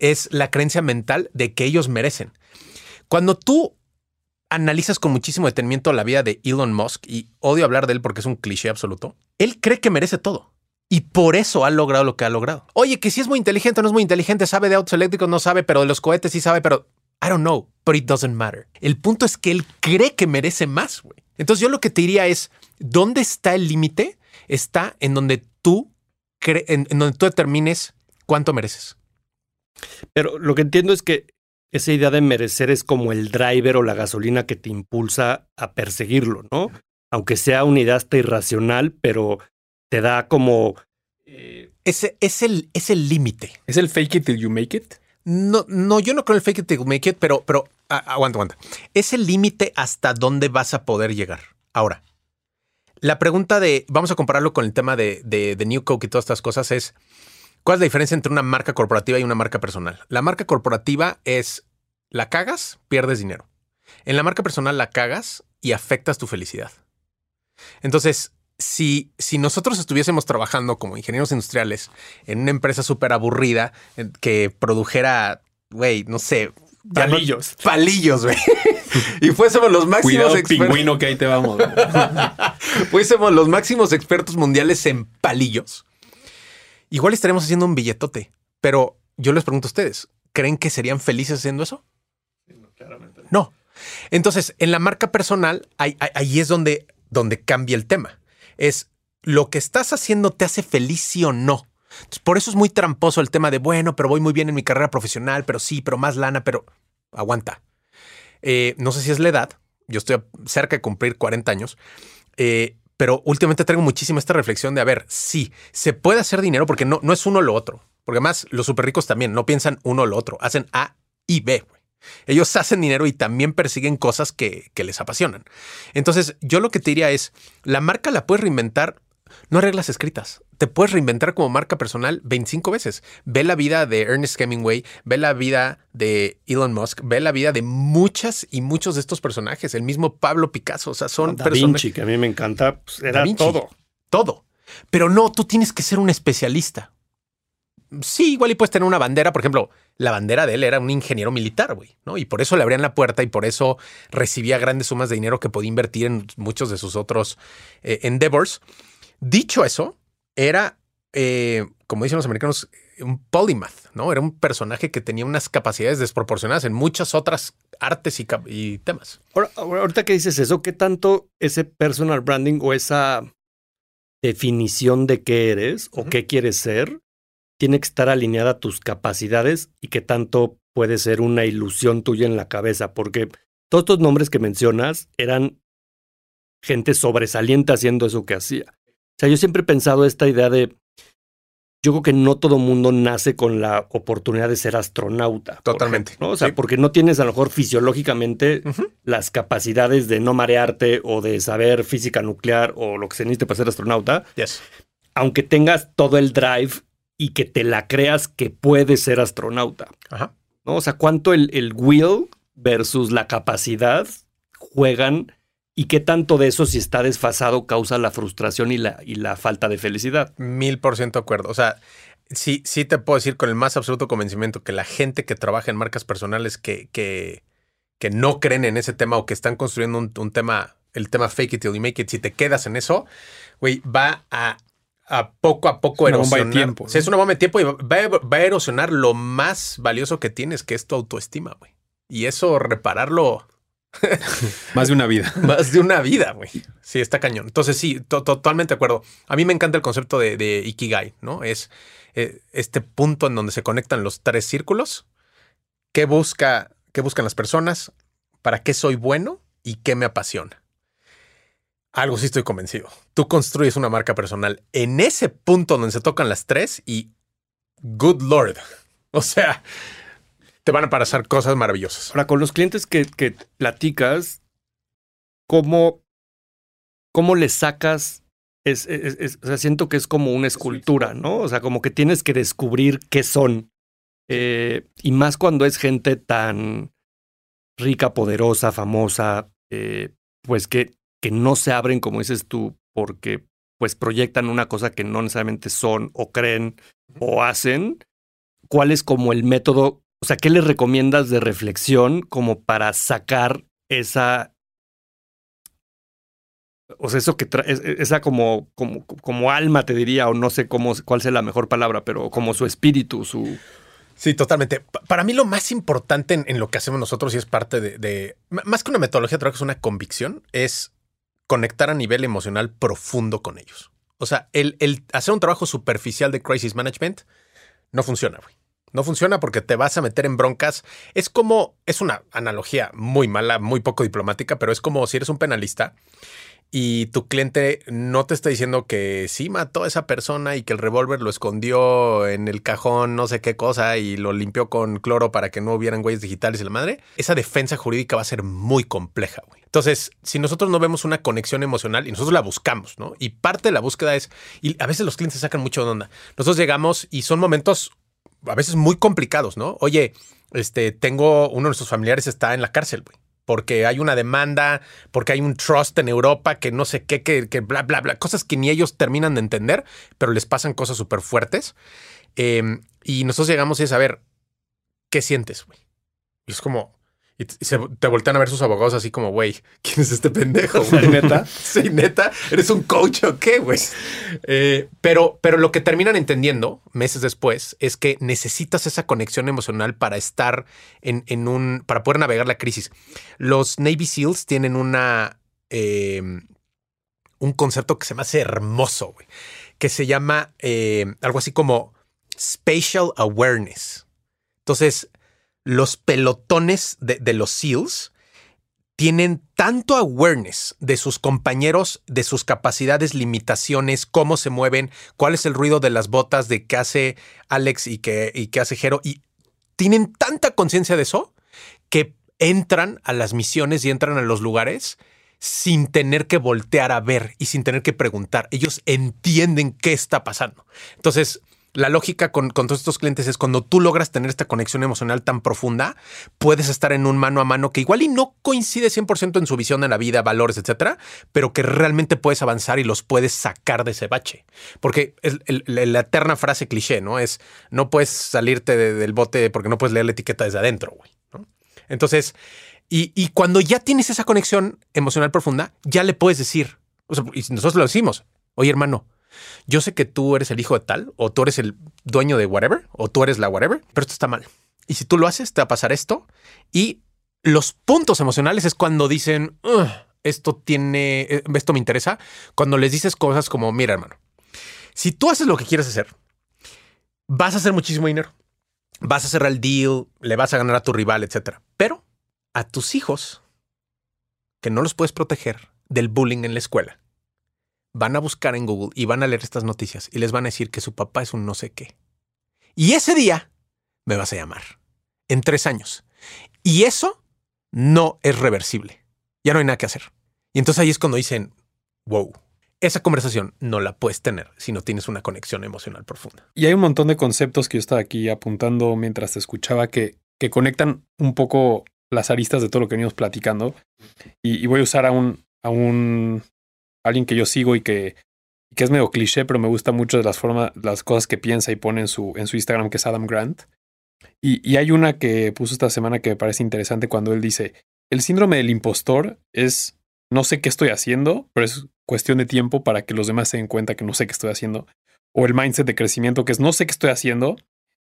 es la creencia mental de que ellos merecen. Cuando tú analizas con muchísimo detenimiento la vida de Elon Musk, y odio hablar de él porque es un cliché absoluto, él cree que merece todo. Y por eso ha logrado lo que ha logrado. Oye, que si es muy inteligente no es muy inteligente, sabe de autos eléctricos, no sabe, pero de los cohetes sí sabe, pero I don't know, but it doesn't matter. El punto es que él cree que merece más, güey. Entonces yo lo que te diría es, ¿dónde está el límite? Está en donde tú, en, en donde tú determines cuánto mereces. Pero lo que entiendo es que esa idea de merecer es como el driver o la gasolina que te impulsa a perseguirlo, ¿no? Aunque sea una idea hasta irracional, pero te da como... eh, Ese es el, es el límite. ¿Es el fake it till you make it? No, no, yo no creo en el fake it till you make it, pero, pero a- aguanta, aguanta. Es el límite hasta dónde vas a poder llegar. Ahora, la pregunta de, vamos a compararlo con el tema de, de, de New Coke y todas estas cosas es, ¿cuál es la diferencia entre una marca corporativa y una marca personal? La marca corporativa es, la cagas, pierdes dinero. En la marca personal la cagas y afectas tu felicidad. Entonces, si, si nosotros estuviésemos trabajando como ingenieros industriales en una empresa súper aburrida eh, que produjera, güey, no sé, no- Palillos. palillos, güey. (laughs) y fuésemos los máximos Cuidado, expertos. pingüino, que ahí te vamos. (laughs) fuésemos los máximos expertos mundiales en palillos. Igual estaríamos haciendo un billetote. Pero yo les pregunto a ustedes, ¿creen que serían felices haciendo eso? No. Entonces, en la marca personal, ahí, es donde, donde cambia el tema. Es lo que estás haciendo te hace feliz sí o no. Entonces, por eso es muy tramposo el tema de, bueno, pero voy muy bien en mi carrera profesional, pero sí, pero más lana, pero aguanta. Eh, no sé si es la edad. Yo estoy cerca de cumplir 40 años. Eh, pero últimamente traigo muchísima esta reflexión de, a ver, sí, se puede hacer dinero porque no, no es uno lo otro. Porque además los súper ricos también no piensan uno lo otro, hacen A y B. Ellos (laughs) hacen dinero y también persiguen cosas que, que les apasionan. Entonces, yo lo que te diría es, la marca la puedes reinventar, no hay reglas escritas. Te puedes reinventar como marca personal 25 veces. Ve la vida de Ernest Hemingway, ve la vida de Elon Musk, ve la vida de muchas y muchos de estos personajes. El mismo Pablo Picasso, o sea, son Da personajes Vinci, que a mí me encanta, pues, era Da Vinci. todo. todo. Pero no, tú tienes que ser un especialista. Sí, igual y puedes tener una bandera. Por ejemplo, la bandera de él era un ingeniero militar, güey, ¿no? Y por eso le abrían la puerta y por eso recibía grandes sumas de dinero que podía invertir en muchos de sus otros eh, endeavors. Dicho eso, era, eh, como dicen los americanos, un polymath, ¿no? Era un personaje que tenía unas capacidades desproporcionadas en muchas otras artes y, temas. Ahora, ahorita que dices eso, ¿qué tanto ese personal branding o esa definición de qué eres o qué quieres ser tiene que estar alineada a tus capacidades y qué tanto puede ser una ilusión tuya en la cabeza? Porque todos estos nombres que mencionas eran gente sobresaliente haciendo eso que hacía. O sea, yo siempre he pensado esta idea de, yo creo que no todo mundo nace con la oportunidad de ser astronauta. Totalmente, ejemplo, ¿no? O sea, sí. porque no tienes a lo mejor fisiológicamente las capacidades de no marearte o de saber física nuclear o lo que se necesite para ser astronauta, Yes. aunque tengas todo el drive y que te la creas que puedes ser astronauta. Ajá. ¿no? O sea, cuánto el, el will versus la capacidad juegan y qué tanto de eso, si está desfasado, causa la frustración y la, y la falta de felicidad. Mil por ciento de acuerdo. O sea, sí, sí te puedo decir con el más absoluto convencimiento que la gente que trabaja en marcas personales que, que, que no creen en ese tema o que están construyendo un, un tema, el tema fake it till you make it, si te quedas en eso, güey, va a, a poco a poco Es una bomba de erosionar. tiempo, Sí, es ¿no? una bomba de tiempo y va, va- va a erosionar lo más valioso que tienes, que es tu autoestima, güey. Y eso repararlo (laughs) Más de una vida. (laughs) más de una vida, güey. Sí, está cañón. Entonces, sí, to- totalmente de acuerdo. A mí me encanta el concepto de, de Ikigai, ¿no? Es eh, este punto en donde se conectan los tres círculos. ¿Qué busca, qué buscan las personas? ¿Para qué soy bueno? ¿Y qué me apasiona? Algo sí estoy convencido. Tú construyes una marca personal en ese punto donde se tocan las tres y good lord. (laughs) O sea, te van a pasar cosas maravillosas. Ahora, con los clientes que, que platicas, ¿cómo, ¿cómo les sacas es, o sea, siento que es como una escultura, ¿no? O sea, como que tienes que descubrir qué son. Eh, y más cuando es gente tan rica, poderosa, famosa, eh, pues que, que no se abren, como dices tú, porque pues proyectan una cosa que no necesariamente son o creen o hacen. ¿Cuál es como el método? O sea, ¿qué les recomiendas de reflexión como para sacar esa o sea, eso que trae, esa como, como, como alma, te diría, o no sé cómo, cuál sea la mejor palabra, pero como su espíritu, su... Sí, totalmente. Para mí lo más importante en, lo que hacemos nosotros y es parte de, más que una metodología de trabajo, es una convicción, es conectar a nivel emocional profundo con ellos. O sea, el, el hacer un trabajo superficial de crisis management no funciona, güey. No funciona porque te vas a meter en broncas. Es como, es una analogía muy mala, muy poco diplomática, pero es como si eres un penalista y tu cliente no te está diciendo que sí mató a esa persona y que el revólver lo escondió en el cajón, no sé qué cosa, y lo limpió con cloro para que no hubieran huellas digitales y la madre, esa defensa jurídica va a ser muy compleja. Entonces, si nosotros no vemos una conexión emocional y nosotros la buscamos, ¿no? Y parte de la búsqueda es, y a veces los clientes sacan mucho de onda. Nosotros llegamos y son momentos a veces muy complicados, ¿no? Oye, este, tengo uno de nuestros familiares está en la cárcel, güey porque hay una demanda, porque hay un trust en Europa que no sé qué, que, bla, bla, bla, cosas que ni ellos terminan de entender, pero les pasan cosas súper fuertes. Em, y nosotros llegamos y es a ver, ¿qué sientes, güey? Y es como, y te voltean a ver sus abogados así como, güey, ¿quién es este pendejo? (laughs) ¿Neta? (laughs) sí, neta. ¿Eres un coach o qué, güey? Eh, pero, pero lo que terminan entendiendo meses después es que necesitas esa conexión emocional para estar en, en un, para poder navegar la crisis. Los Navy SEALs tienen una, em, un concepto que se me hace hermoso, güey, que se llama em, algo así como spatial awareness. Entonces, los pelotones de, los SEALs tienen tanto awareness de sus compañeros, de sus capacidades, limitaciones, cómo se mueven, cuál es el ruido de las botas de qué hace Alex y qué, y qué hace Jero. Y tienen tanta conciencia de eso que entran a las misiones y entran a los lugares sin tener que voltear a ver y sin tener que preguntar. Ellos entienden qué está pasando. Entonces, la lógica con, todos estos clientes es cuando tú logras tener esta conexión emocional tan profunda, puedes estar en un mano a mano que igual y no coincide 100% en su visión de la vida, valores, etcétera, pero que realmente puedes avanzar y los puedes sacar de ese bache. Porque la eterna frase cliché, ¿no? Es no puedes salirte del bote porque no puedes leer la etiqueta desde adentro, güey. Entonces, y, y, cuando ya tienes esa conexión emocional profunda, ya le puedes decir, o sea, y nosotros lo decimos, oye hermano, yo sé que tú eres el hijo de tal, o tú eres el dueño de whatever, o tú eres la whatever, pero esto está mal. Y si tú lo haces, te va a pasar esto. Y los puntos emocionales es cuando dicen, esto tiene, eh, esto me interesa. Cuando les dices cosas como, mira, hermano, si tú haces lo que quieres hacer, vas a hacer muchísimo dinero. Vas a cerrar el deal, le vas a ganar a tu rival, etcétera. Pero a tus hijos, que no los puedes proteger del bullying en la escuela, van a buscar en Google y van a leer estas noticias y les van a decir que su papá es un no sé qué. Y ese día me vas a llamar. En tres años. Y eso no es reversible. Ya no hay nada que hacer. Y entonces ahí es cuando dicen, wow, esa conversación no la puedes tener si no tienes una conexión emocional profunda. Y hay un montón de conceptos que yo estaba aquí apuntando mientras te escuchaba que, que conectan un poco las aristas de todo lo que venimos platicando. Y, voy a usar a un alguien que yo sigo y que, que es medio cliché, pero me gusta mucho de las formas, las cosas que piensa y pone en su, en su Instagram, que es Adam Grant. Y, y hay una que puso esta semana que me parece interesante cuando él dice, el síndrome del impostor es, no sé qué estoy haciendo, pero es cuestión de tiempo para que los demás se den cuenta que no sé qué estoy haciendo. O el mindset de crecimiento, que es, no sé qué estoy haciendo,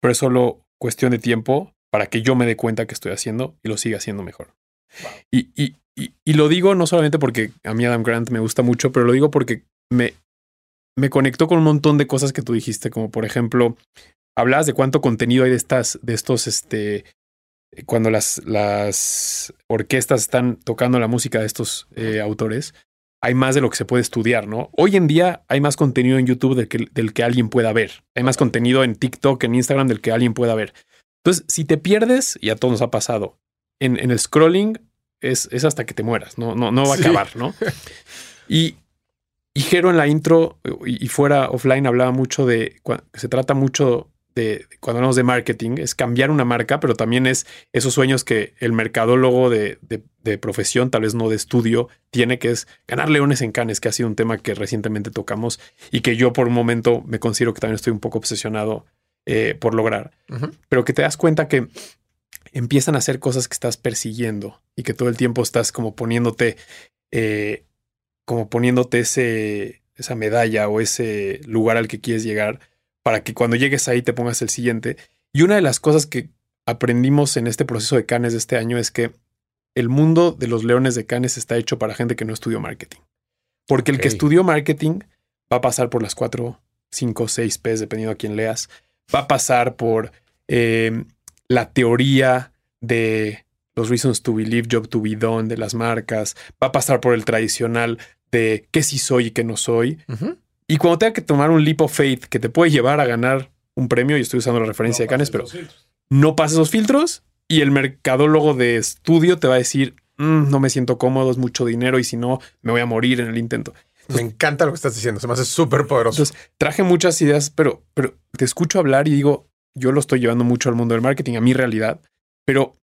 pero es solo cuestión de tiempo para que yo me dé cuenta que estoy haciendo y lo siga haciendo mejor. Y, y, y, lo digo no solamente porque a mí Adam Grant me gusta mucho, pero lo digo porque me, me conectó con un montón de cosas que tú dijiste, como por ejemplo, hablabas de cuánto contenido hay de estas, de estos, este, cuando las, las orquestas están tocando la música de estos eh, autores, hay más de lo que se puede estudiar, ¿no? Hoy en día hay más contenido en YouTube del que, del que alguien pueda ver. Hay más contenido en TikTok, en Instagram del que alguien pueda ver. Entonces, si te pierdes, y a todos nos ha pasado, en, en el scrolling, es, hasta que te mueras, no, no, no va a acabar, ¿no? Y, Y Jero en la intro y fuera offline hablaba mucho de se trata mucho de cuando hablamos de marketing, es cambiar una marca, pero también es esos sueños que el mercadólogo de, de, profesión, tal vez no de estudio, tiene, que es ganar leones en canes, que ha sido un tema que recientemente tocamos y que yo por un momento me considero que también estoy un poco obsesionado eh, por lograr. Pero que te das cuenta que empiezan a hacer cosas que estás persiguiendo y que todo el tiempo estás como poniéndote, eh, como poniéndote ese, esa medalla o ese lugar al que quieres llegar para que cuando llegues ahí te pongas el siguiente. Y una de las cosas que aprendimos en este proceso de Canes de este año es que el mundo de los leones de Canes está hecho para gente que no estudió marketing. Porque el que estudió marketing va a pasar por las cuatro, cinco, seis P's, dependiendo a quién leas. Va a pasar por eh, la teoría de los reasons to believe, job to be done de las marcas. Va a pasar por el tradicional de qué sí soy y qué no soy. Y cuando tenga que tomar un leap of faith que te puede llevar a ganar un premio, y estoy usando la referencia de Canes, pero no pases esos filtros y el mercadólogo de estudio te va a decir, mm, no me siento cómodo, es mucho dinero y si no, me voy a morir en el intento. me encanta lo que estás diciendo, se me hace súper poderoso. Entonces, traje muchas ideas, pero, pero te escucho hablar y digo, yo lo estoy llevando mucho al mundo del marketing, a mi realidad, pero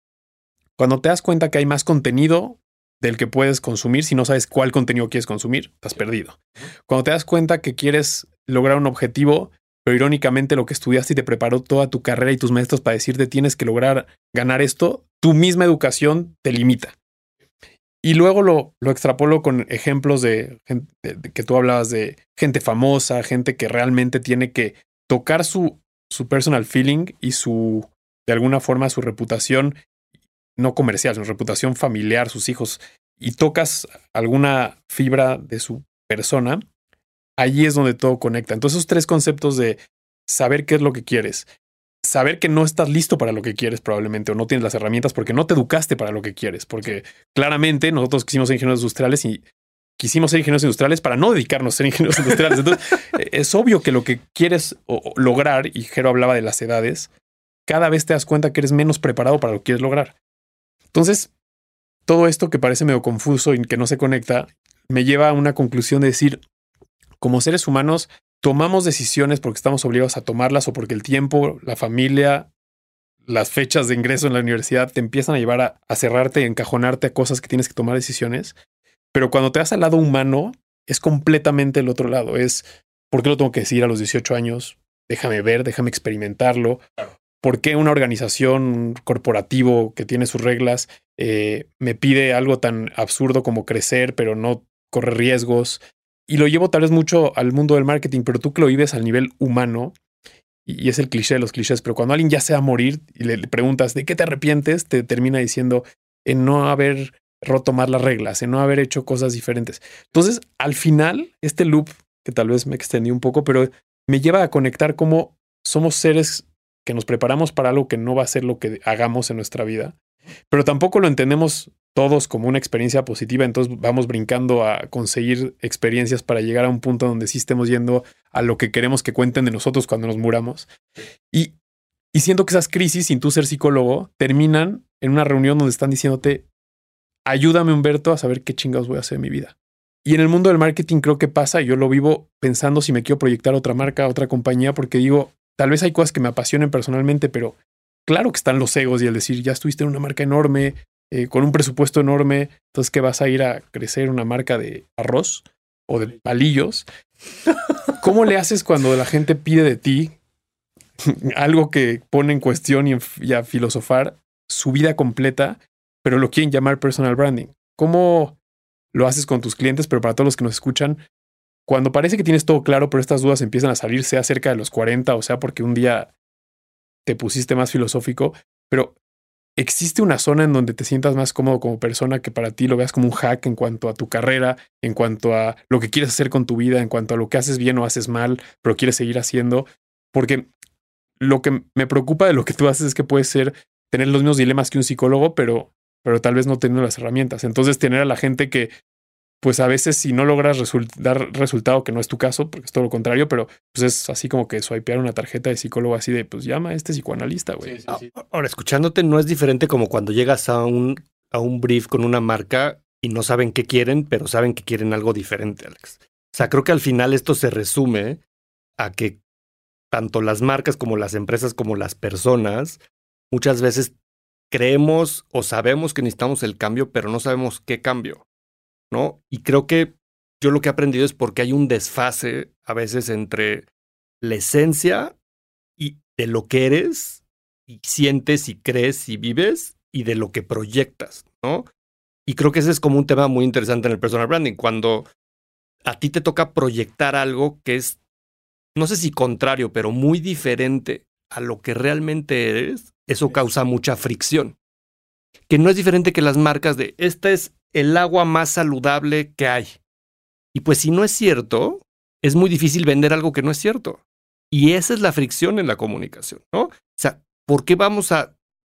cuando te das cuenta que hay más contenido del que puedes consumir. Si no sabes cuál contenido quieres consumir, estás perdido. Cuando te das cuenta que quieres lograr un objetivo, pero irónicamente lo que estudiaste y te preparó toda tu carrera y tus maestros para decirte tienes que lograr ganar esto, tu misma educación te limita. Y luego lo, lo extrapolo con ejemplos de, que tú hablabas de gente famosa, gente que realmente tiene que tocar su, su personal feeling y su, de alguna forma, su reputación no comercial, sino reputación familiar, sus hijos, y tocas alguna fibra de su persona, allí es donde todo conecta. Entonces, esos tres conceptos de saber qué es lo que quieres, saber que no estás listo para lo que quieres probablemente o no tienes las herramientas porque no te educaste para lo que quieres, porque claramente nosotros quisimos ser ingenieros industriales y quisimos ser ingenieros industriales para no dedicarnos a ser ingenieros (laughs) industriales. Entonces, es obvio que lo que quieres lograr, y Jero hablaba de las edades, cada vez te das cuenta que eres menos preparado para lo que quieres lograr. Entonces, todo esto que parece medio confuso y que no se conecta, me lleva a una conclusión de decir, como seres humanos, tomamos decisiones porque estamos obligados a tomarlas o porque el tiempo, la familia, las fechas de ingreso en la universidad te empiezan a llevar a, cerrarte y encajonarte a cosas que tienes que tomar decisiones. Pero cuando te das al lado humano, es completamente el otro lado. Es, ¿por qué lo tengo que decir a los 18 años? Déjame ver, déjame experimentarlo. ¿Por qué una organización corporativo que tiene sus reglas eh, me pide algo tan absurdo como crecer, pero no correr riesgos? Y lo llevo tal vez mucho al mundo del marketing, pero tú que lo vives al nivel humano, y es el cliché de los clichés, pero cuando alguien ya se va a morir y le, preguntas de qué te arrepientes, te termina diciendo en no haber roto más las reglas, en no haber hecho cosas diferentes. Entonces, al final, este loop, que tal vez me extendí un poco, pero me lleva a conectar cómo somos seres que nos preparamos para algo que no va a ser lo que hagamos en nuestra vida, pero tampoco lo entendemos todos como una experiencia positiva, entonces vamos brincando a conseguir experiencias para llegar a un punto donde sí estemos yendo a lo que queremos que cuenten de nosotros cuando nos muramos. Y, y siento que esas crisis, sin tú ser psicólogo, terminan en una reunión donde están diciéndote, ayúdame Humberto a saber qué chingados voy a hacer en mi vida. Y en el mundo del marketing creo que pasa, yo lo vivo pensando si me quiero proyectar otra marca, otra compañía, porque digo, Tal vez hay cosas que me apasionen personalmente, pero claro que están los egos y el decir, ya estuviste en una marca enorme, eh, con un presupuesto enorme, entonces que vas a ir a crecer una marca de arroz o de palillos. ¿Cómo le haces cuando la gente pide de ti (laughs) algo que pone en cuestión y, a filosofar su vida completa, pero lo quieren llamar personal branding? ¿Cómo lo haces con tus clientes? Pero para todos los que nos escuchan, cuando parece que tienes todo claro, pero estas dudas empiezan a salir, sea cerca de los 40, o sea, porque un día te pusiste más filosófico, pero existe una zona en donde te sientas más cómodo como persona que para ti lo veas como un hack en cuanto a tu carrera, en cuanto a lo que quieres hacer con tu vida, en cuanto a lo que haces bien o haces mal, pero quieres seguir haciendo, porque lo que me preocupa de lo que tú haces es que puedes ser tener los mismos dilemas que un psicólogo, pero pero tal vez no teniendo las herramientas. Entonces, tener a la gente que pues a veces si no logras dar resultado, que no es tu caso, porque es todo lo contrario, pero pues es así como que swipear una tarjeta de psicólogo así de, pues llama a este psicoanalista, güey. Ahora, escuchándote no es diferente como cuando llegas a un, a un brief con una marca y no saben qué quieren, pero saben que quieren algo diferente, Alex. O sea, creo que al final esto se resume a que tanto las marcas como las empresas como las personas muchas veces creemos o sabemos que necesitamos el cambio, pero no sabemos qué cambio, ¿no? Y creo que yo lo que he aprendido es porque hay un desfase a veces entre la esencia y de lo que eres y sientes y crees y vives y de lo que proyectas, ¿no? Y creo que ese es como un tema muy interesante en el personal branding, cuando a ti te toca proyectar algo que es, no sé si contrario, pero muy diferente a lo que realmente eres, eso causa mucha fricción. Que no es diferente que las marcas de, esta es el agua más saludable que hay. Y pues si no es cierto, es muy difícil vender algo que no es cierto. Y esa es la fricción en la comunicación, ¿no? O sea, ¿por qué vamos a,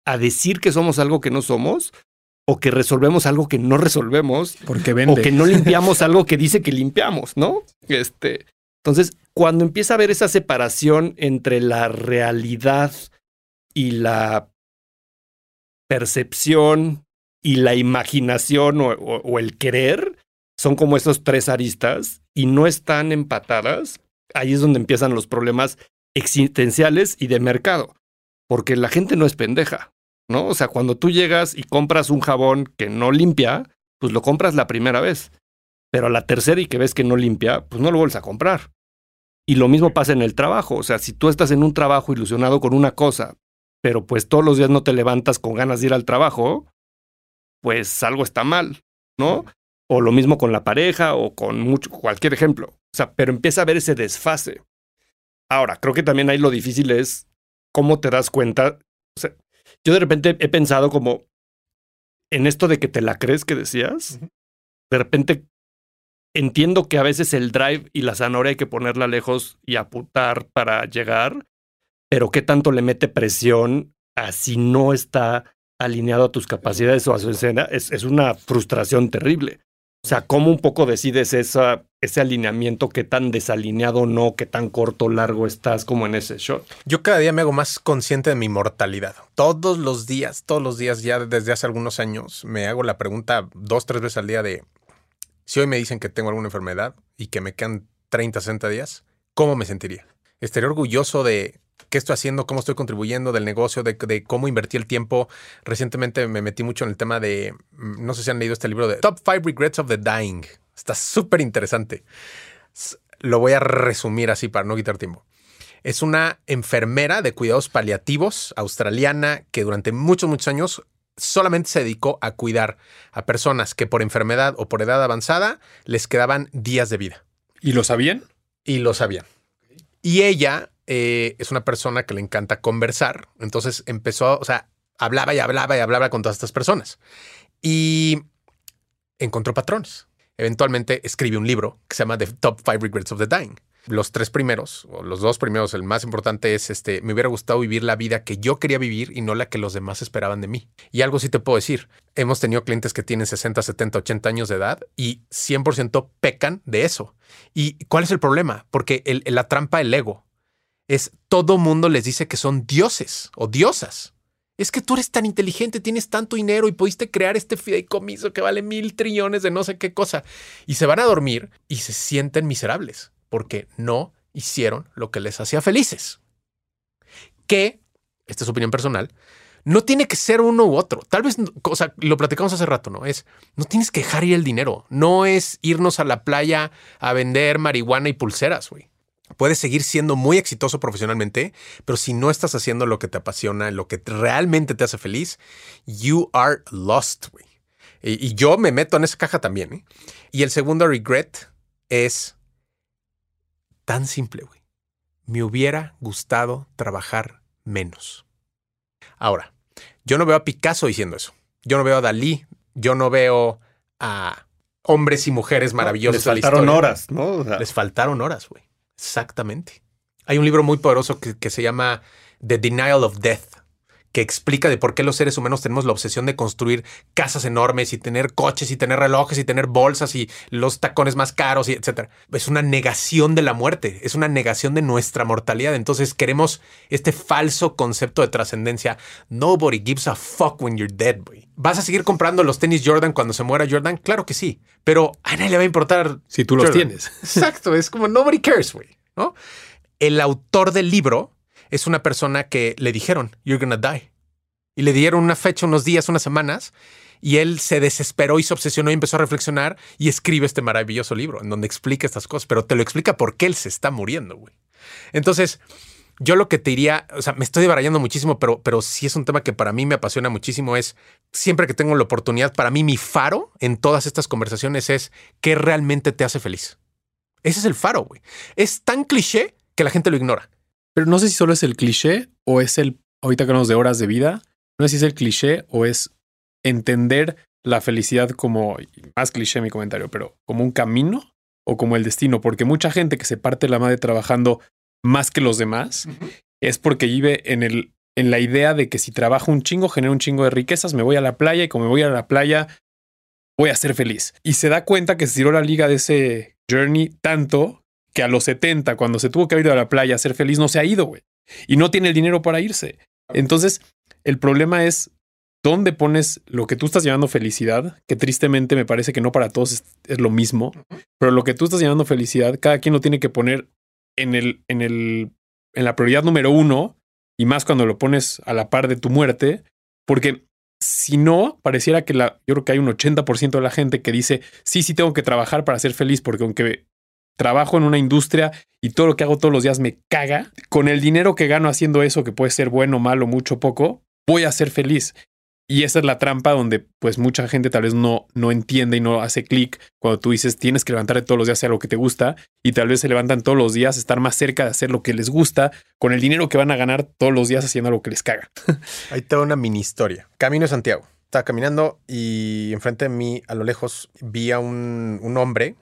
a decir que somos algo que no somos? O que resolvemos algo que no resolvemos. Porque vende. O que no limpiamos (laughs) algo que dice que limpiamos, ¿no? Este, entonces, cuando empieza a haber esa separación entre la realidad y la percepción y la imaginación o, o- o el querer, son como esos tres aristas y no están empatadas, ahí es donde empiezan los problemas existenciales y de mercado. Porque la gente no es pendeja, ¿no? O sea, cuando tú llegas y compras un jabón que no limpia, pues lo compras la primera vez. Pero a la tercera y que ves que no limpia, pues no lo vuelves a comprar. Y lo mismo pasa en el trabajo. O sea, si tú estás en un trabajo ilusionado con una cosa, pero pues todos los días no te levantas con ganas de ir al trabajo, pues algo está mal, ¿no? O lo mismo con la pareja o con mucho, cualquier ejemplo. O sea, pero empieza a haber ese desfase. Ahora, creo que también ahí lo difícil es cómo te das cuenta. O sea, yo de repente he pensado como en esto de que te la crees que decías. De repente entiendo que a veces el drive y la zanahoria hay que ponerla lejos y apuntar para llegar, pero qué tanto le mete presión a si no está alineado a tus capacidades o a su escena, es, es una frustración terrible. O sea, ¿cómo un poco decides esa, ese alineamiento, qué tan desalineado no, qué tan corto o largo estás como en ese shot? Yo cada día me hago más consciente de mi mortalidad. Todos los días, todos los días, ya desde hace algunos años, me hago la pregunta dos, tres veces al día de si hoy me dicen que tengo alguna enfermedad y que me quedan 30, 60 días, ¿cómo me sentiría? Estaría orgulloso de qué estoy haciendo, cómo estoy contribuyendo del negocio, de, de cómo invertí el tiempo. Recientemente me metí mucho en el tema de, mm, no sé si han leído este libro de Top 5 Regrets of the Dying. Está súper interesante. Lo voy a resumir así para no quitar tiempo. Es una enfermera de cuidados paliativos australiana que durante muchos, muchos años solamente se dedicó a cuidar a personas que por enfermedad o por edad avanzada les quedaban días de vida ¿Y lo sabían? y lo sabían. Y ella eh, es una persona que le encanta conversar, entonces empezó, o sea, hablaba y hablaba y hablaba con todas estas personas y encontró patrones. Eventualmente escribió un libro que se llama The Top Five Regrets of the Dying. Los tres primeros, o los dos primeros, el más importante es este, me hubiera gustado vivir la vida que yo quería vivir y no la que los demás esperaban de mí. Y algo sí te puedo decir, hemos tenido clientes que tienen 60, 70, 80 años de edad y 100% pecan de eso. ¿Y cuál es el problema? Porque el- la trampa del ego es todo mundo les dice que son dioses o diosas. Es que tú eres tan inteligente, tienes tanto dinero y pudiste crear este fideicomiso que vale mil trillones de no sé qué cosa. Y se van a dormir y se sienten miserables porque no hicieron lo que les hacía felices. Que, esta es su opinión personal, no tiene que ser uno u otro. Tal vez, o sea, lo platicamos hace rato, ¿no? Es, no tienes que dejar ir el dinero. No es irnos a la playa a vender marihuana y pulseras, güey. Puedes seguir siendo muy exitoso profesionalmente, pero si no estás haciendo lo que te apasiona, lo que realmente te hace feliz, you are lost, güey. Y, y yo me meto en esa caja también. ¿eh? Y el segundo regret es tan simple, güey. Me hubiera gustado trabajar menos. Ahora, yo no veo a Picasso diciendo eso. Yo no veo a Dalí. Yo no veo a hombres y mujeres maravillosos. Les de la faltaron horas, ¿no? O sea, Les faltaron horas, güey. Exactamente. Hay un libro muy poderoso que, que se llama The Denial of Death, que explica de por qué los seres humanos tenemos la obsesión de construir casas enormes y tener coches y tener relojes y tener bolsas y los tacones más caros y etcétera. Es una negación de la muerte, es una negación de nuestra mortalidad. Entonces queremos este falso concepto de trascendencia. Nobody gives a fuck when you're dead, boy. ¿Vas a seguir comprando los tenis Jordan cuando se muera Jordan? Claro que sí, pero a nadie le va a importar Si tú los tienes. Exacto, es como nobody cares, güey, ¿no? El autor del libro es una persona que le dijeron, you're gonna die. Y le dieron una fecha, unos días, unas semanas, y él se desesperó y se obsesionó y empezó a reflexionar y escribe este maravilloso libro en donde explica estas cosas, pero te lo explica por qué él se está muriendo, güey. Entonces, yo lo que te diría, o sea, me estoy debarallando muchísimo, pero, pero sí es un tema que para mí me apasiona muchísimo, es siempre que tengo la oportunidad, para mí mi faro en todas estas conversaciones es qué realmente te hace feliz. Ese es el faro, güey. Es tan cliché que la gente lo ignora. Pero no sé si solo es el cliché o es el, ahorita que hablamos de horas de vida, no sé si es el cliché o es entender la felicidad como, más cliché mi comentario, pero como un camino o como el destino, porque mucha gente que se parte la madre trabajando más que los demás es porque vive en el en la idea de que si trabajo un chingo genero un chingo de riquezas, me voy a la playa y como me voy a la playa voy a ser feliz. Y se da cuenta que se tiró la liga de ese journey tanto que a los 70 cuando se tuvo que ir a la playa a ser feliz no se ha ido, güey. Y no tiene el dinero para irse. Entonces, el problema es dónde pones lo que tú estás llamando felicidad, que tristemente me parece que no para todos es, es lo mismo, pero lo que tú estás llamando felicidad, cada quien lo tiene que poner en el, en el, en la prioridad número uno, y más cuando lo pones a la par de tu muerte, porque si no, pareciera que la, yo creo que hay un 80% de la gente que dice, sí, sí tengo que trabajar para ser feliz, porque aunque trabajo en una industria y todo lo que hago todos los días me caga, con el dinero que gano haciendo eso, que puede ser bueno, malo, mucho, poco, voy a ser feliz. Y esa es la trampa donde pues mucha gente tal vez no, no entiende y no hace clic cuando tú dices tienes que levantarte todos los días a lo que te gusta y tal vez se levantan todos los días estar más cerca de hacer lo que les gusta con el dinero que van a ganar todos los días haciendo lo que les caga. (laughs) Te va una mini historia. Camino de Santiago. Estaba caminando y enfrente de mí, a lo lejos, vi a un, un hombre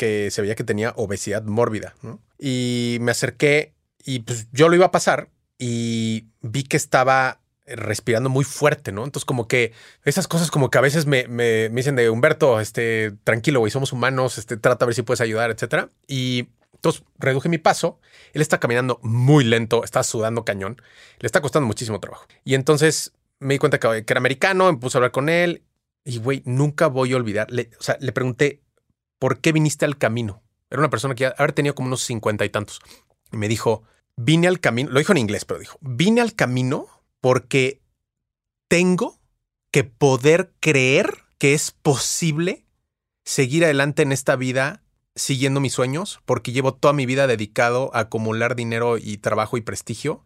que se veía que tenía obesidad mórbida. ¿no? Y me acerqué y pues yo lo iba a pasar y vi que estaba respirando muy fuerte, ¿no? Entonces como que esas cosas como que a veces me, me, me dicen de Humberto, este, tranquilo, güey, somos humanos, este, trata a ver si puedes ayudar, etcétera. Y entonces reduje mi paso. Él está caminando muy lento, está sudando cañón, le está costando muchísimo trabajo. Y entonces me di cuenta que, era americano, me puse a hablar con él y, güey, nunca voy a olvidar. O sea, le pregunté, ¿por qué viniste al camino? Era una persona que ya haber tenido como unos cincuenta y tantos. Y me dijo, vine al camino, lo dijo en inglés, pero dijo, vine al camino porque tengo que poder creer que es posible seguir adelante en esta vida siguiendo mis sueños, porque llevo toda mi vida dedicado a acumular dinero y trabajo y prestigio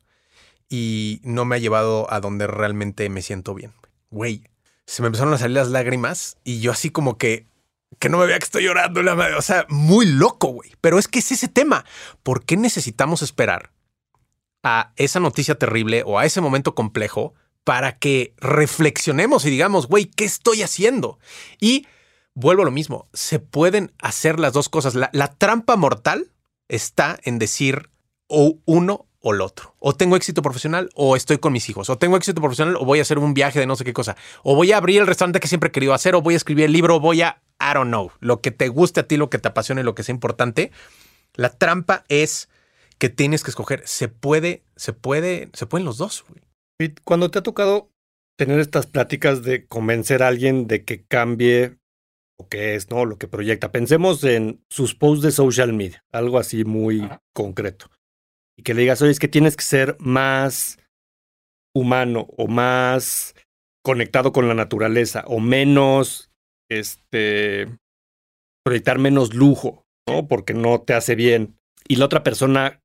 y no me ha llevado a donde realmente me siento bien. Güey, se me empezaron a salir las lágrimas y yo así como que que no me vea que estoy llorando, la madre. o sea, muy loco, güey. Pero es que es ese tema. ¿Por qué necesitamos esperar a esa noticia terrible o a ese momento complejo para que reflexionemos y digamos, güey, ¿qué estoy haciendo? Y vuelvo a lo mismo, se pueden hacer las dos cosas. La, la trampa mortal está en decir o uno o el otro. O tengo éxito profesional o estoy con mis hijos. O tengo éxito profesional o voy a hacer un viaje de no sé qué cosa. O voy a abrir el restaurante que siempre he querido hacer o voy a escribir el libro o voy a, I don't know, lo que te guste a ti, lo que te apasione, lo que sea importante. La trampa es que tienes que escoger. Se puede, se puede, se pueden los dos. Güey. Y cuando te ha tocado tener estas pláticas de convencer a alguien de que cambie lo que es, ¿no? Lo que proyecta. Pensemos en sus posts de social media, algo así muy Ajá. concreto. Y que le digas, oye, es que tienes que ser más humano o más conectado con la naturaleza o menos, este, proyectar menos lujo, ¿no? Porque no te hace bien. Y la otra persona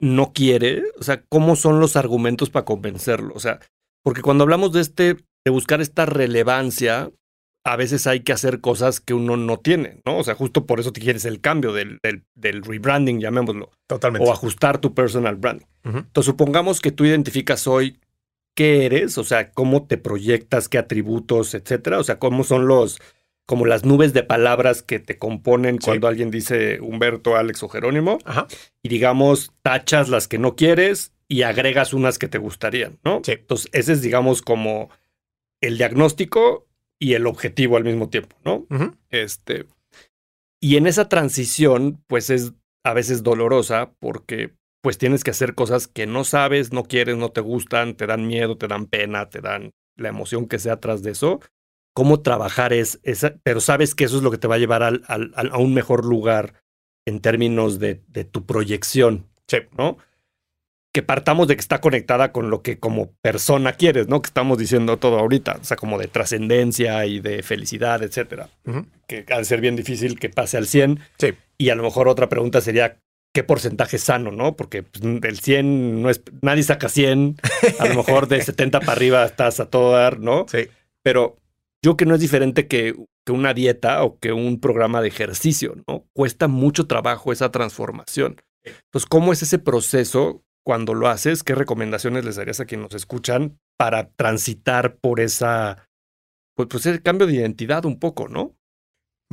no quiere, o sea, ¿cómo son los argumentos para convencerlo? O sea, porque cuando hablamos de este, de buscar esta relevancia, a veces hay que hacer cosas que uno no tiene, ¿no? O sea, justo por eso te quieres el cambio del, del, del rebranding, llamémoslo. Totalmente. O ajustar tu personal branding. Uh -huh. Entonces, supongamos que tú identificas hoy qué eres, o sea, cómo te proyectas, qué atributos, etcétera. O sea, cómo son los, como las nubes de palabras que te componen sí. cuando alguien dice Humberto, Alex o Jerónimo. Ajá. Y digamos, tachas las que no quieres y agregas unas que te gustarían, ¿no? Sí. Entonces, ese es, digamos, como el diagnóstico y el objetivo al mismo tiempo, ¿no? Este, y en esa transición, pues es a veces dolorosa porque pues tienes que hacer cosas que no sabes, no quieres, no te gustan, te dan miedo, te dan pena, te dan la emoción que sea atrás de eso. Cómo trabajar es, esa, pero sabes que eso es lo que te va a llevar al, al- al- a un mejor lugar en términos de, de tu proyección, Sí. ¿no? Que partamos de que está conectada con lo que como persona quieres, ¿no? Que estamos diciendo todo ahorita, o sea, como de trascendencia y de felicidad, etcétera que ha de ser bien difícil que pase al 100. Sí. Y a lo mejor otra pregunta sería, ¿qué porcentaje es sano, no? Porque pues, el 100 no es, nadie saca 100, a lo mejor de 70 para arriba estás a todo dar, ¿no? Sí. Pero yo que no es diferente que, que una dieta o que un programa de ejercicio, ¿no? Cuesta mucho trabajo esa transformación. Entonces, ¿cómo es ese proceso cuando lo haces? ¿Qué recomendaciones les darías a quienes nos escuchan para transitar por esa, pues, pues ese cambio de identidad un poco, ¿no?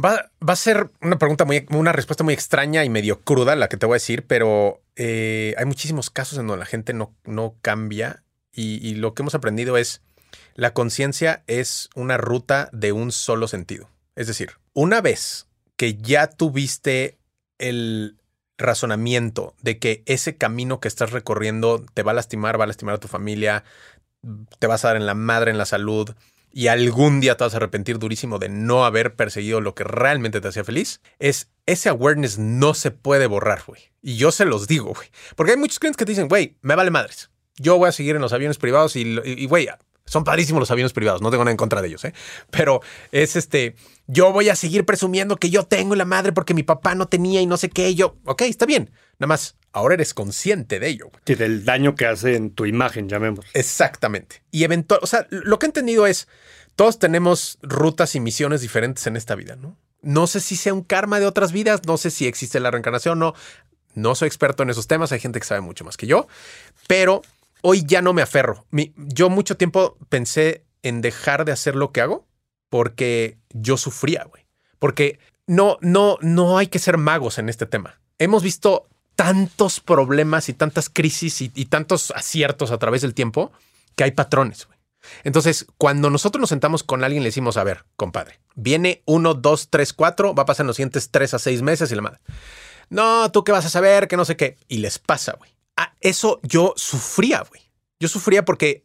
Va, va a ser una pregunta muy, una respuesta muy extraña y medio cruda la que te voy a decir, pero eh, hay muchísimos casos en donde la gente no, no cambia y, y lo que hemos aprendido es la conciencia es una ruta de un solo sentido. Es decir, una vez que ya tuviste el razonamiento de que ese camino que estás recorriendo te va a lastimar, va a lastimar a tu familia, te vas a dar en la madre en la salud, y algún día te vas a arrepentir durísimo de no haber perseguido lo que realmente te hacía feliz, es ese awareness no se puede borrar, güey. Y yo se los digo, güey. Porque hay muchos clientes que te dicen, güey, me vale madres. Yo voy a seguir en los aviones privados y, güey, son padrísimos los aviones privados, no tengo nada en contra de ellos, ¿eh? Pero es este, yo voy a seguir presumiendo que yo tengo la madre porque mi papá no tenía y no sé qué, y yo, ok, está bien. Nada más, ahora eres consciente de ello. Sí, del daño que hace en tu imagen, llamémoslo. Exactamente. Y eventual, o sea, lo que he entendido es, todos tenemos rutas y misiones diferentes en esta vida, ¿no? No sé si sea un karma de otras vidas, no sé si existe la reencarnación, no. No soy experto en esos temas, hay gente que sabe mucho más que yo, pero hoy ya no me aferro. Yo mucho tiempo pensé en dejar de hacer lo que hago porque yo sufría, güey. Porque no, no, no hay que ser magos en este tema. Hemos visto tantos problemas y tantas crisis y, tantos aciertos a través del tiempo que hay patrones. Entonces, cuando nosotros nos sentamos con alguien, le decimos, a ver, compadre, viene uno, dos, tres, cuatro, va a pasar los siguientes tres a seis meses y la madre. No, tú qué vas a saber, que no sé qué. Y les pasa, güey. Ah, eso yo sufría, güey. Yo sufría porque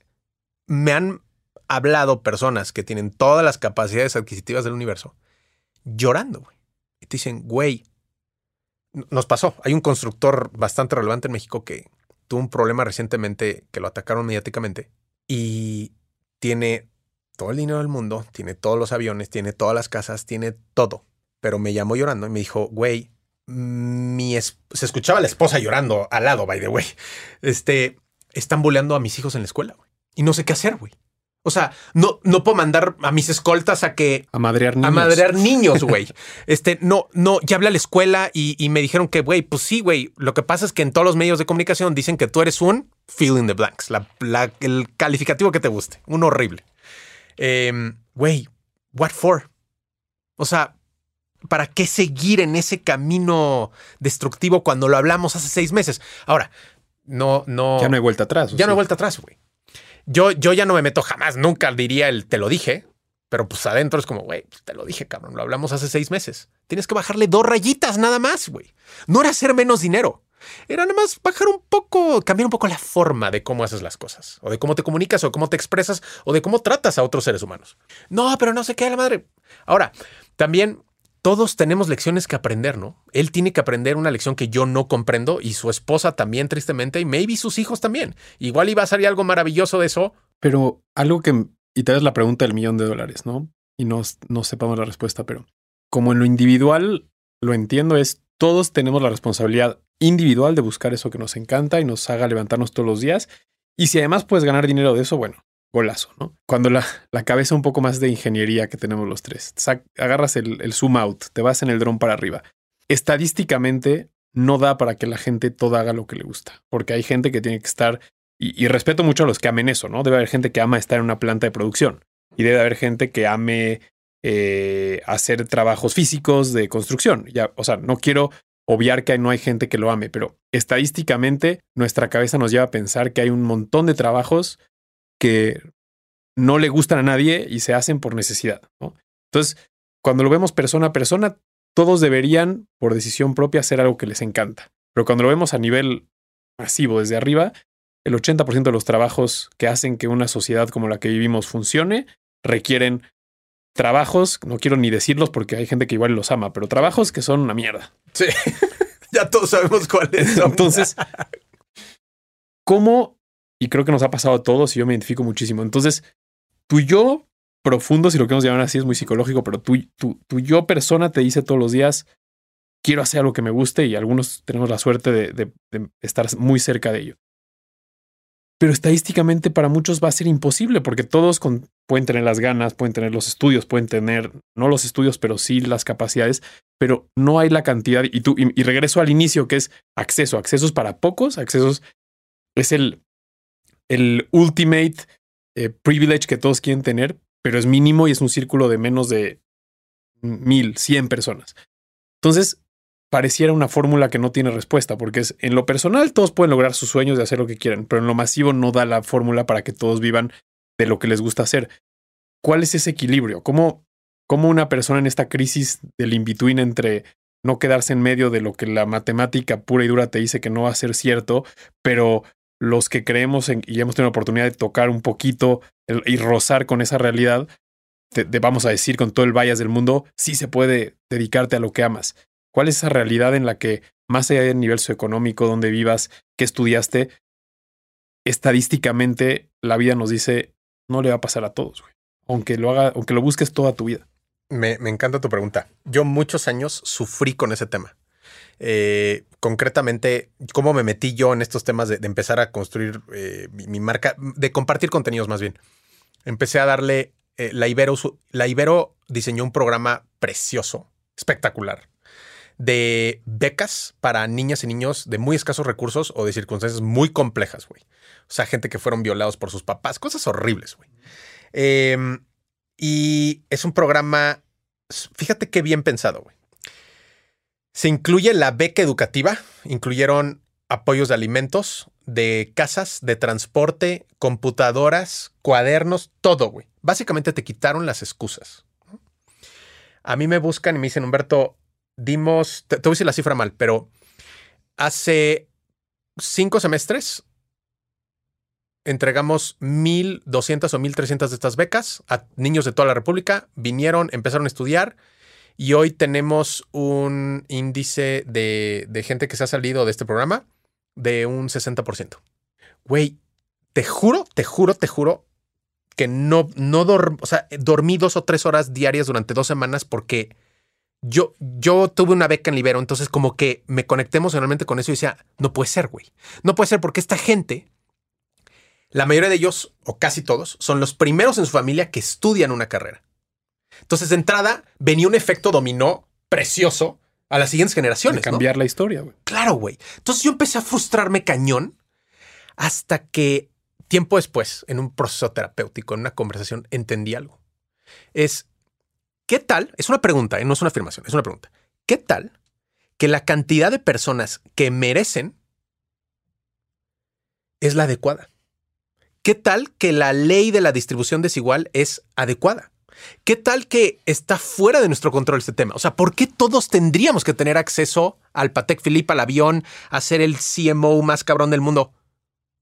me han hablado personas que tienen todas las capacidades adquisitivas del universo llorando, güey. Y te dicen, güey, nos pasó. Hay un constructor bastante relevante en México que tuvo un problema recientemente que lo atacaron mediáticamente y tiene todo el dinero del mundo, tiene todos los aviones, tiene todas las casas, tiene todo. Pero me llamó llorando y me dijo, güey, mi es- se escuchaba la esposa llorando al lado, by the way. Este, están boleando a mis hijos en la escuela, güey. Y no sé qué hacer, güey. O sea, no, no puedo mandar a mis escoltas a que A madrear niños. a madrear niños, güey. (laughs) Este, no, no, ya hablé a la escuela y, y me dijeron que, güey, pues sí, güey. Lo que pasa es que en todos los medios de comunicación dicen que tú eres un fill in the blanks, la- la- el calificativo que te guste, un horrible. Em, Güey, what for? O sea, ¿para qué seguir en ese camino destructivo cuando lo hablamos hace seis meses? Ahora, no, no. Ya no hay vuelta atrás. ¿o Ya no hay vuelta atrás, güey. Yo, yo ya no me meto jamás, nunca diría el te lo dije, pero pues adentro es como, güey, pues, te lo dije, cabrón, lo hablamos hace seis meses. Tienes que bajarle dos rayitas nada más, güey. No era hacer menos dinero. Era nada más bajar un poco, cambiar un poco la forma de cómo haces las cosas, o de cómo te comunicas, o cómo te expresas, o de cómo tratas a otros seres humanos. No, pero no sé qué, la madre. Ahora, también todos tenemos lecciones que aprender, ¿no? Él tiene que aprender una lección que yo no comprendo y su esposa también, tristemente, y maybe sus hijos también. Igual iba a salir algo maravilloso de eso. Pero algo que, y tal vez la pregunta del millón de dólares, ¿no? Y no, no sepamos la respuesta, pero como en lo individual, lo entiendo, es todos tenemos la responsabilidad individual de buscar eso que nos encanta y nos haga levantarnos todos los días. Y si además puedes ganar dinero de eso, bueno, golazo, ¿no? Cuando la, la cabeza un poco más de ingeniería que tenemos los tres, agarras el, zoom out, te vas en el dron para arriba. Estadísticamente no da para que la gente toda haga lo que le gusta, porque hay gente que tiene que estar y, y respeto mucho a los que amen eso, ¿no? Debe haber gente que ama estar en una planta de producción y debe haber gente que ame eh, hacer trabajos físicos de construcción. Ya, o sea, no quiero obviar que no hay gente que lo ame, pero estadísticamente nuestra cabeza nos lleva a pensar que hay un montón de trabajos que no le gustan a nadie y se hacen por necesidad. ¿no? Entonces, cuando lo vemos persona a persona, todos deberían, por decisión propia, hacer algo que les encanta. Pero cuando lo vemos a nivel masivo desde arriba, el 80% de los trabajos que hacen que una sociedad como la que vivimos funcione requieren trabajos, no quiero ni decirlos porque hay gente que igual los ama, pero trabajos que son una mierda. Sí, (laughs) ya todos sabemos cuáles son. Entonces, ¿cómo? Y creo que nos ha pasado a todos y yo me identifico muchísimo. Entonces, tu yo profundo, si lo queremos llamar así, es muy psicológico, pero tu, tu, tu yo persona te dice todos los días, quiero hacer algo que me guste y algunos tenemos la suerte de, estar muy cerca de ello. Pero estadísticamente para muchos va a ser imposible porque todos pueden tener las ganas, pueden tener los estudios, pueden tener, no los estudios, pero sí las capacidades, pero no hay la cantidad. Y, tú, y regreso al inicio, que es acceso. Accesos para pocos, accesos es el, el ultimate eh, privilege que todos quieren tener, pero es mínimo y es un círculo de menos de mil, cien personas. Entonces, pareciera una fórmula que no tiene respuesta, porque es en lo personal todos pueden lograr sus sueños de hacer lo que quieran, pero en lo masivo no da la fórmula para que todos vivan de lo que les gusta hacer. ¿Cuál es ese equilibrio? ¿Cómo, cómo una persona en esta crisis del in-between entre no quedarse en medio de lo que la matemática pura y dura te dice que no va a ser cierto, pero los que creemos y hemos tenido la oportunidad de tocar un poquito y rozar con esa realidad, te, vamos a decir con todo el vallas del mundo, sí se puede dedicarte a lo que amas. ¿Cuál es esa realidad en la que, más allá del nivel socioeconómico, donde vivas, que estudiaste, estadísticamente la vida nos dice, no le va a pasar a todos, güey. Aunque lo haga, aunque lo busques toda tu vida. Me encanta tu pregunta. Yo muchos años sufrí con ese tema. Eh, concretamente, cómo me metí yo en estos temas de, empezar a construir eh, mi, marca, de compartir contenidos más bien. Empecé a darle, eh, la, Ibero, la Ibero diseñó un programa precioso, espectacular, de becas para niñas y niños de muy escasos recursos o de circunstancias muy complejas, güey. O sea, gente que fueron violados por sus papás, cosas horribles, güey. Eh, y es un programa, fíjate qué bien pensado, güey. Se incluye la beca educativa, incluyeron apoyos de alimentos, de casas, de transporte, computadoras, cuadernos, todo, güey. Básicamente te quitaron las excusas. A mí me buscan y me dicen, Humberto, dimos, te, te voy a decir la cifra mal, pero hace cinco semestres entregamos 1.200 o 1.300 de estas becas a niños de toda la República, vinieron, empezaron a estudiar y hoy tenemos un índice de, gente que se ha salido de este programa de un 60%. Güey, te juro, te juro, te juro que no, no o sea, dormí dos o tres horas diarias durante dos semanas porque yo, yo tuve una beca en Libero, entonces como que me conecté emocionalmente con eso y decía, no puede ser, güey. No puede ser porque esta gente, la mayoría de ellos, o casi todos, son los primeros en su familia que estudian una carrera. Entonces, de entrada, venía un efecto dominó precioso a las siguientes generaciones. De cambiar ¿no? la historia, güey. Claro, güey. Entonces yo empecé a frustrarme cañón hasta que tiempo después, en un proceso terapéutico, en una conversación, entendí algo. Es, ¿qué tal? Es una pregunta, ¿eh? no es una afirmación, es una pregunta. ¿Qué tal que la cantidad de personas que merecen es la adecuada? ¿Qué tal que la ley de la distribución desigual es adecuada? ¿Qué tal que está fuera de nuestro control este tema? O sea, ¿por qué todos tendríamos que tener acceso al Patek Philippe, al avión, a ser el CMO más cabrón del mundo?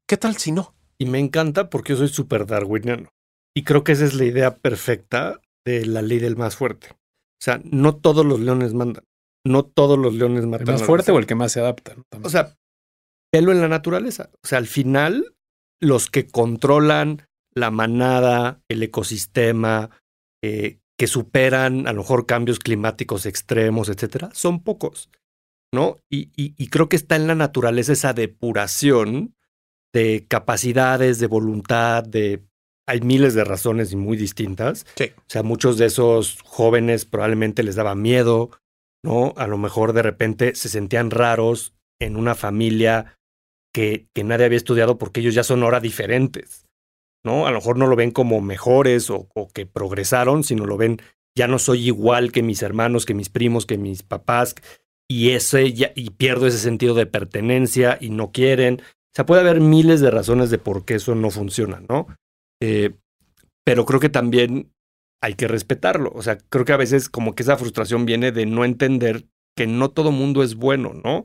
¿Qué tal si no? Y me encanta porque yo soy súper darwiniano. Y creo que esa es la idea perfecta de la ley del más fuerte. O sea, no todos los leones mandan. No todos los leones matan. ¿El más fuerte o el que más se adapta? ¿no? O sea, pelo en la naturaleza. O sea, al final, los que controlan la manada, el ecosistema, eh, que superan a lo mejor cambios climáticos extremos, etcétera, son pocos, ¿no? Y, y, y, creo que está en la naturaleza esa depuración de capacidades, de voluntad, de... Hay miles de razones y muy distintas. Sí. O sea, muchos de esos jóvenes probablemente les daba miedo, ¿no? A lo mejor de repente se sentían raros en una familia que, que nadie había estudiado porque ellos ya son ahora diferentes. ¿No? A lo mejor no lo ven como mejores o, que progresaron, sino lo ven, ya no soy igual que mis hermanos, que mis primos, que mis papás, y ese y pierdo ese sentido de pertenencia y no quieren. O sea, puede haber miles de razones de por qué eso no funciona, ¿no? Eh, pero creo que también hay que respetarlo. O sea, creo que a veces como que esa frustración viene de no entender que no todo mundo es bueno, ¿no?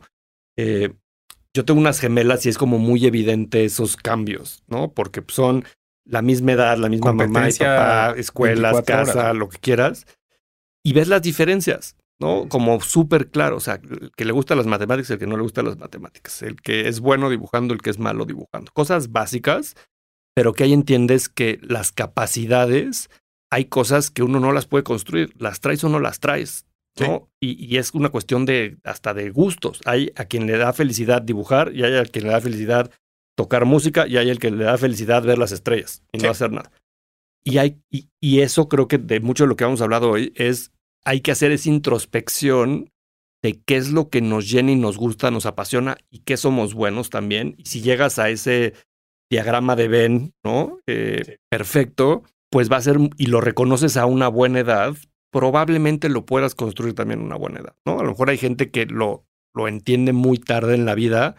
Eh, yo tengo unas gemelas y es como muy evidente esos cambios, ¿no? Porque son la misma edad, la misma mamá y papá, escuelas, 24 casa, horas. lo que quieras. Y ves las diferencias, ¿no? Como súper claro. O sea, el que le gustan las matemáticas, el que no le gustan las matemáticas. El que es bueno dibujando, el que es malo dibujando. Cosas básicas, pero que ahí entiendes que las capacidades, hay cosas que uno no las puede construir. Las traes o no las traes. ¿no? Y, y es una cuestión de hasta de gustos. Hay a quien le da felicidad dibujar y hay a quien le da felicidad tocar música y hay el que le da felicidad ver las estrellas y Sí. no hacer nada. Y, hay, y, y eso creo que de mucho de lo que hemos hablado hoy es hay que hacer esa introspección de qué es lo que nos llena y nos gusta, nos apasiona y qué somos buenos también. Y si llegas a ese diagrama de Venn, ¿no? Eh, Sí. Perfecto, pues va a ser, y lo reconoces a una buena edad, probablemente lo puedas construir también a una buena edad, ¿no? A lo mejor hay gente que lo, lo entiende muy tarde en la vida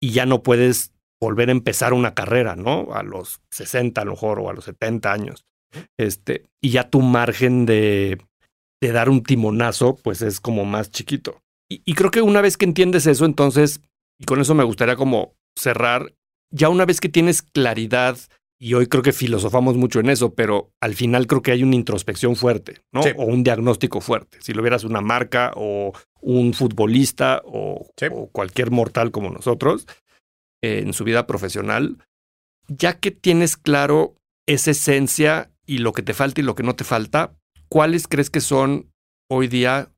y ya no puedes volver a empezar una carrera, ¿no? A los 60 a lo mejor o a los 70 años. Este, y ya tu margen de, de dar un timonazo, pues es como más chiquito. Y, y creo que una vez que entiendes eso, entonces, y con eso me gustaría como cerrar, ya una vez que tienes claridad, y hoy creo que filosofamos mucho en eso, pero al final creo que hay una introspección fuerte, ¿no? Sí. O un diagnóstico fuerte. Si lo vieras una marca o un futbolista o, Sí. o cualquier mortal como nosotros en su vida profesional, ya que tienes claro esa esencia y lo que te falta y lo que no te falta, ¿cuáles crees que son hoy día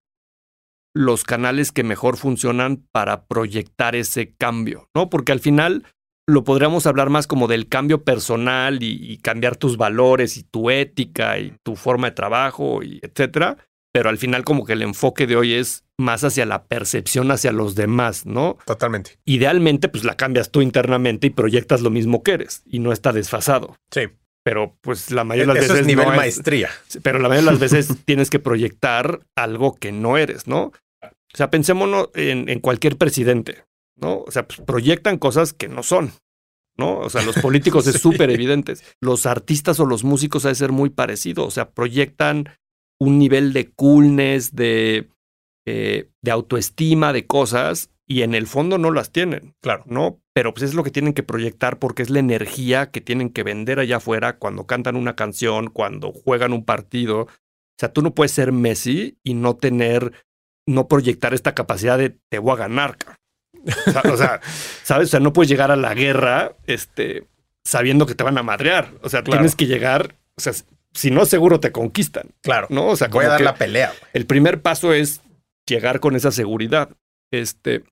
los canales que mejor funcionan para proyectar ese cambio? ¿No? Porque al final lo podríamos hablar más como del cambio personal y, y cambiar tus valores y tu ética y tu forma de trabajo y etcétera. Pero al final como que el enfoque de hoy es más hacia la percepción hacia los demás, ¿no? Totalmente. Idealmente, pues la cambias tú internamente y proyectas lo mismo que eres y no está desfasado. Sí. Pero pues la mayoría de las Eso veces es nivel no es- maestría. pero la mayoría de las veces (laughs) tienes que proyectar algo que no eres, ¿no? O sea, pensémonos en, en cualquier presidente, ¿no? O sea, pues proyectan cosas que no son, ¿no? O sea, los políticos (laughs) es súper evidentes. Los artistas o los músicos ha de ser muy parecido. O sea, proyectan un nivel de coolness, de, eh, de autoestima, de cosas, y en el fondo no las tienen. Claro. ¿no? Pero pues es lo que tienen que proyectar porque es la energía que tienen que vender allá afuera cuando cantan una canción, cuando juegan un partido. O sea, tú no puedes ser Messi y no tener, no proyectar esta capacidad de te voy a ganar. cabrón". O sea, o sea, (laughs) ¿sabes? O sea, no puedes llegar a la guerra este, sabiendo que te van a madrear. O sea, Claro. tienes que llegar, o sea, si no, seguro te conquistan, Claro. ¿no? O sea, Voy a dar la pelea. el primer paso es llegar con esa seguridad. Este,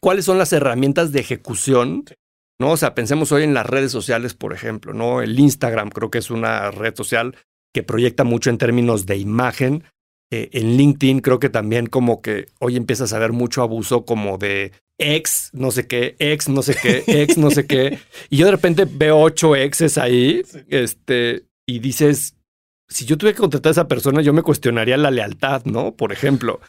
¿cuáles son las herramientas de ejecución? ¿No? O sea, pensemos hoy en las redes sociales, por ejemplo, ¿no? El Instagram creo que es una red social que proyecta mucho en términos de imagen. Eh, en LinkedIn creo que también como que hoy empiezas a ver mucho abuso como de ex, no sé qué, ex, no sé qué, ex, no sé qué. (laughs) Y yo de repente veo ocho exes ahí, este, y dices, si yo tuviera que contratar a esa persona, yo me cuestionaría la lealtad, ¿no? Por ejemplo.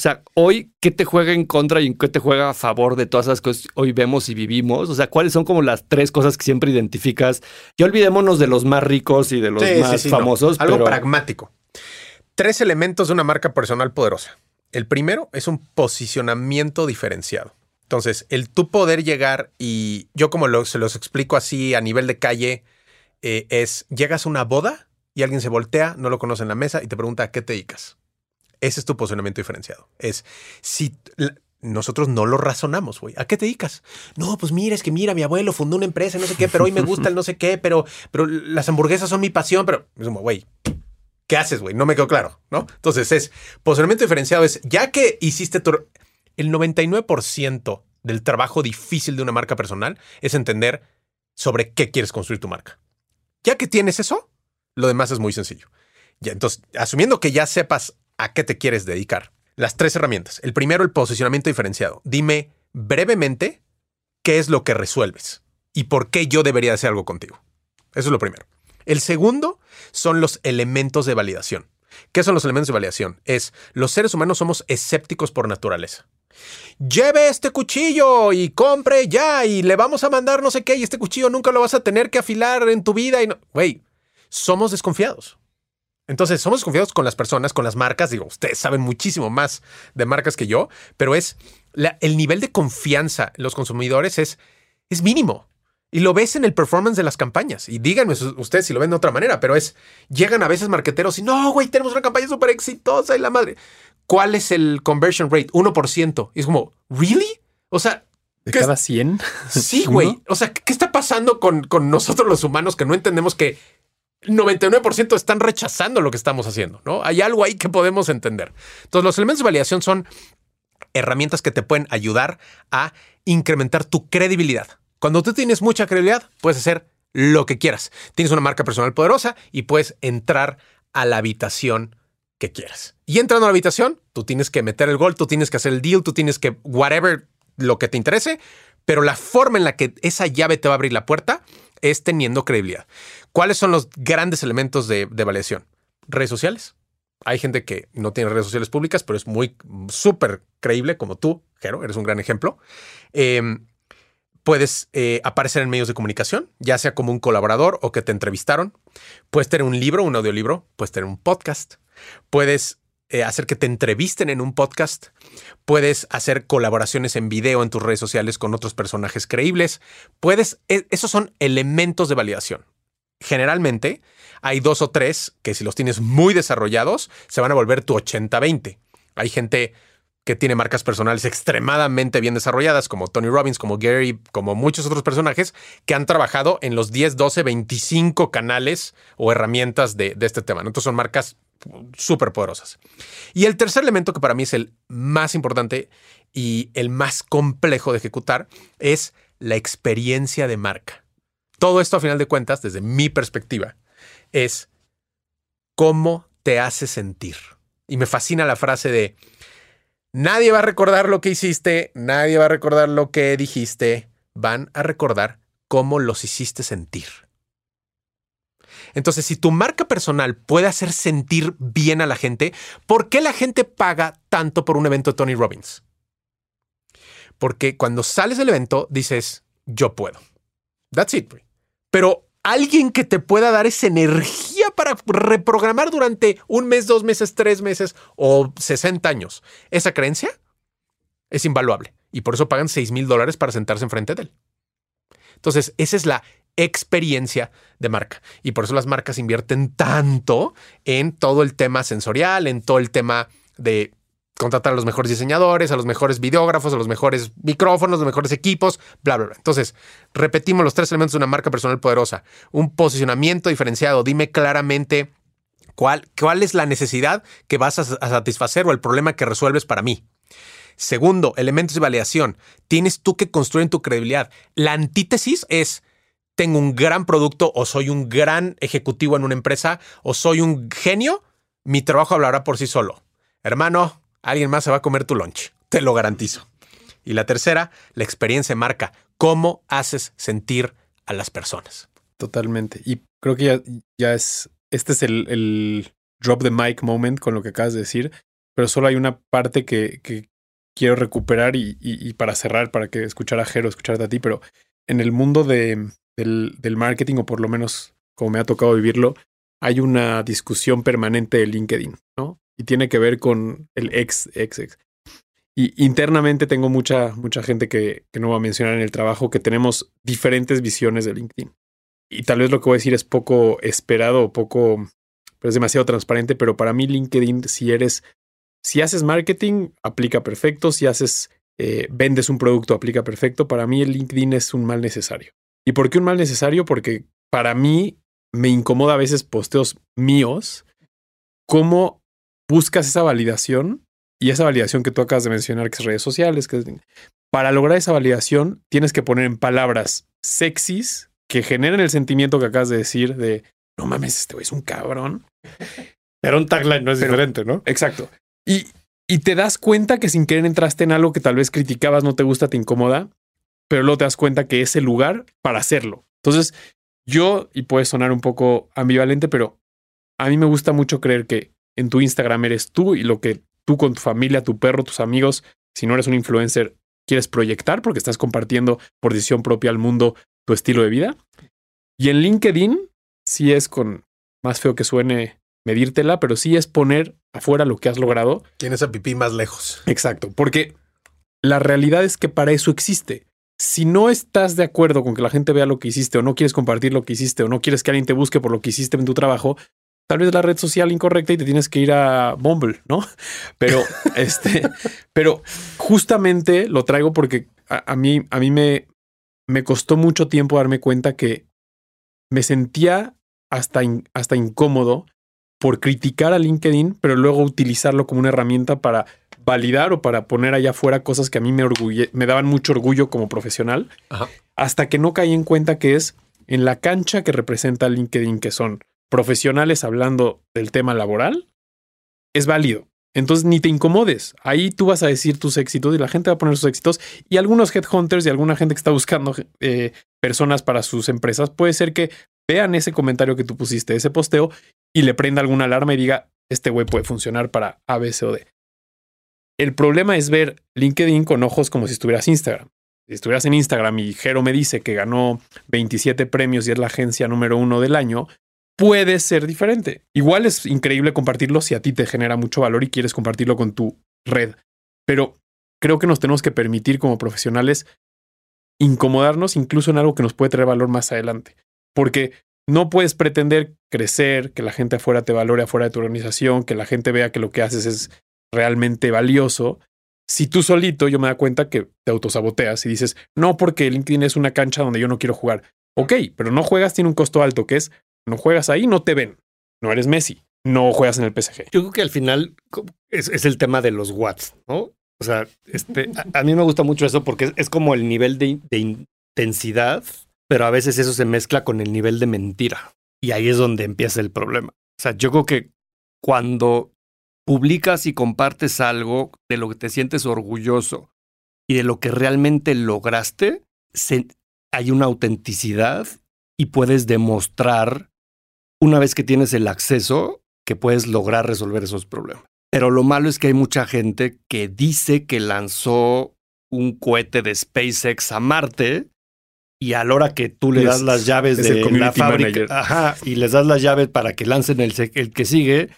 O sea, hoy, ¿qué te juega en contra y qué te juega a favor de todas esas cosas que hoy vemos y vivimos? O sea, ¿cuáles son como las tres cosas que siempre identificas? Ya olvidémonos de los más ricos y de los Sí, más sí, famosos. Algo pero- pragmático. Tres elementos de una marca personal poderosa. El primero es un posicionamiento diferenciado. Entonces, el tú poder llegar y yo como lo- se los explico así a nivel de calle, eh, es llegas a una boda y alguien se voltea, no lo conoce en la mesa y te pregunta a qué te dedicas. Ese es tu posicionamiento diferenciado. Es si nosotros no lo razonamos, güey. ¿A qué te dedicas? No, pues mira, es que mira, mi abuelo fundó una empresa, no sé qué, pero hoy me gusta el no sé qué, pero, pero las hamburguesas son mi pasión, pero es como, güey, ¿qué haces, güey? No me quedó claro, ¿no? Entonces es posicionamiento diferenciado es, ya que hiciste tu... El 99% del trabajo difícil de una marca personal es entender sobre qué quieres construir tu marca. Ya que tienes eso, lo demás es muy sencillo. Entonces, asumiendo que ya sepas a qué te quieres dedicar, las tres herramientas. El primero, el posicionamiento diferenciado. Dime brevemente qué es lo que resuelves y por qué yo debería hacer algo contigo. Eso es lo primero. El segundo son los elementos de validación. ¿Qué son los elementos de validación? Es los seres humanos somos escépticos por naturaleza. Lleve este cuchillo y compre ya y le vamos a mandar no sé qué y este cuchillo nunca lo vas a tener que afilar en tu vida y no. Güey, somos desconfiados. Entonces, somos desconfiados con las personas, con las marcas. Digo, ustedes saben muchísimo más de marcas que yo, pero es el nivel de confianza en los consumidores es, es mínimo. Y lo ves en el performance de las campañas. Y díganme ustedes si lo ven de otra manera, pero es, llegan a veces marqueteros y no, güey, tenemos una campaña súper exitosa y la madre. ¿Cuál es el conversion rate? 1%. Y es como, ¿really? O sea... ¿De cada 100? Sí, (laughs) güey. O sea, ¿qué está pasando con, con nosotros los humanos que no entendemos que 99% están rechazando lo que estamos haciendo, ¿no? Hay algo ahí que podemos entender. Entonces, los elementos de validación son herramientas que te pueden ayudar a incrementar tu credibilidad. Cuando tú tienes mucha credibilidad, puedes hacer lo que quieras. Tienes una marca personal poderosa y puedes entrar a la habitación que quieras. Y entrando a la habitación, tú tienes que meter el gol, tú tienes que hacer el deal, tú tienes que whatever lo que te interese, pero la forma en la que esa llave te va a abrir la puerta es teniendo credibilidad. ¿Cuáles son los grandes elementos de, validación? Redes sociales. Hay gente que no tiene redes sociales públicas, pero es muy súper creíble, como tú, Jero, eres un gran ejemplo. Em, puedes eh, aparecer en medios de comunicación, ya sea como un colaborador o que te entrevistaron. Puedes tener un libro, un audiolibro, puedes tener un podcast. Puedes eh, hacer que te entrevisten en un podcast. Puedes hacer colaboraciones en video en tus redes sociales con otros personajes creíbles. Puedes, e, esos son elementos de validación. Generalmente hay dos o tres que si los tienes muy desarrollados se van a volver tu 80-20. Hay gente que tiene marcas personales extremadamente bien desarrolladas, como Tony Robbins, como Gary, como muchos otros personajes que han trabajado en los 10, 12, 25 canales o herramientas de, este tema. Entonces son marcas súper poderosas. Y el tercer elemento que para mí es el más importante y el más complejo de ejecutar es la experiencia de marca. Todo esto a final de cuentas, desde mi perspectiva, es cómo te hace sentir. Y me fascina la frase de, nadie va a recordar lo que hiciste, nadie va a recordar lo que dijiste, van a recordar cómo los hiciste sentir. Entonces, si tu marca personal puede hacer sentir bien a la gente, ¿por qué la gente paga tanto por un evento de Tony Robbins? Porque cuando sales del evento dices, yo puedo. That's it. Pero alguien que te pueda dar esa energía para reprogramar durante un mes, dos meses, tres meses o 60 años, esa creencia es invaluable. Y por eso pagan 6 mil dólares para sentarse enfrente de él. Entonces, esa es la experiencia de marca. Y por eso las marcas invierten tanto en todo el tema sensorial, en todo el tema de contratar a los mejores diseñadores, a los mejores videógrafos, a los mejores micrófonos, los mejores equipos, bla, bla, bla. Entonces, repetimos los tres elementos de una marca personal poderosa. Un posicionamiento diferenciado. Dime claramente cuál, cuál es la necesidad que vas a, a satisfacer o el problema que resuelves para mí. Segundo, elementos de validación. Tienes tú que construir tu credibilidad. La antítesis es tengo un gran producto o soy un gran ejecutivo en una empresa o soy un genio, mi trabajo hablará por sí solo. Hermano, alguien más se va a comer tu lunch, te lo garantizo. Y la tercera, la experiencia marca. ¿Cómo haces sentir a las personas? Totalmente. Y creo que ya, ya es, este es el, drop the mic moment con lo que acabas de decir, pero solo hay una parte que, quiero recuperar y, para cerrar, para que escuchara a Jero, escucharte a ti, pero en el mundo de, del, marketing, o por lo menos como me ha tocado vivirlo, hay una discusión permanente de LinkedIn, ¿no? Y tiene que ver con el ex, ex, ex. Y internamente tengo mucha, mucha gente que, que no va a mencionar en el trabajo que tenemos diferentes visiones de LinkedIn. Y tal vez lo que voy a decir es poco esperado o poco, pero es demasiado transparente, pero para mí LinkedIn, si eres, si haces marketing, aplica perfecto, si haces, eh, vendes un producto, aplica perfecto. Para mí el LinkedIn es un mal necesario. ¿Y por qué un mal necesario? Porque para mí me incomoda a veces posteos míos, cómo buscas esa validación y esa validación que tú acabas de mencionar, que es redes sociales, que para lograr esa validación tienes que poner en palabras sexys que generen el sentimiento que acabas de decir de no mames, este güey es un cabrón. Pero un tagline no es diferente, ¿no? Exacto. Y, y te das cuenta que sin querer entraste en algo que tal vez criticabas, no te gusta, te incomoda, pero luego te das cuenta que es el lugar para hacerlo. Entonces, yo, y puede sonar un poco ambivalente, pero a mí me gusta mucho creer que en tu Instagram eres tú y lo que tú con tu familia, tu perro, tus amigos Si no eres un influencer, quieres proyectar porque estás compartiendo por decisión propia al mundo tu estilo de vida. Y en LinkedIn, sí es con más feo que suene medírtela, pero sí es poner afuera lo que has logrado. ¿Quién es a pipí más lejos? Exacto, porque la realidad es que para eso existe. Si no estás de acuerdo con que la gente vea lo que hiciste o no quieres compartir lo que hiciste o no quieres que alguien te busque por lo que hiciste en tu trabajo, tal vez la red social incorrecta y te tienes que ir a Bumble, ¿no? (laughs) Pero (laughs) este, pero justamente lo traigo porque a, a mí, a mí me, me costó mucho tiempo darme cuenta que me sentía hasta, in- hasta incómodo por criticar a LinkedIn, pero luego utilizarlo como una herramienta para validar o para poner allá afuera cosas que a mí me, orgulle- me daban mucho orgullo como profesional, Ajá. hasta que no caí en cuenta que es en la cancha que representa LinkedIn, que son profesionales hablando del tema laboral, es válido. Entonces ni te incomodes. Ahí tú vas a decir tus éxitos y la gente va a poner sus éxitos. Y algunos headhunters y alguna gente que está buscando eh, personas para sus empresas, puede ser que vean ese comentario que tú pusiste, ese posteo, y le prenda alguna alarma y diga, este güey puede funcionar para A, B, C o D. El problema es ver LinkedIn con ojos como si estuvieras Instagram. Si estuvieras en Instagram y Jero me dice que ganó 27 premios y es la agencia número uno del año, puede ser diferente. Igual es increíble compartirlo si a ti te genera mucho valor y quieres compartirlo con tu red. Pero creo que nos tenemos que permitir como profesionales incomodarnos incluso en algo que nos puede traer valor más adelante. Porque no puedes pretender crecer, que la gente afuera te valore afuera de tu organización, que la gente vea que lo que haces es realmente valioso. Si tú solito yo me da cuenta que te autosaboteas y dices, no, porque LinkedIn es una cancha donde yo no quiero jugar. Ok, pero no juegas, tiene un costo alto, que es, no juegas ahí, no te ven. No eres Messi, no juegas en el PSG. Yo creo que al final es, el tema de los watts, ¿no? O sea, este, a, mí me gusta mucho eso porque es, como el nivel de, de intensidad, pero a veces eso se mezcla con el nivel de mentira. Y ahí es donde empieza el problema. O sea, yo creo que cuando publicas y compartes algo de lo que te sientes orgulloso y de lo que realmente lograste, hay una autenticidad y puedes demostrar, una vez que tienes el acceso, que puedes lograr resolver esos problemas. Pero lo malo es que hay mucha gente que dice que lanzó un cohete de SpaceX a Marte y a la hora que tú le Es- das las llaves de la fábrica ajá, y les das las llaves para que lancen el que sigue,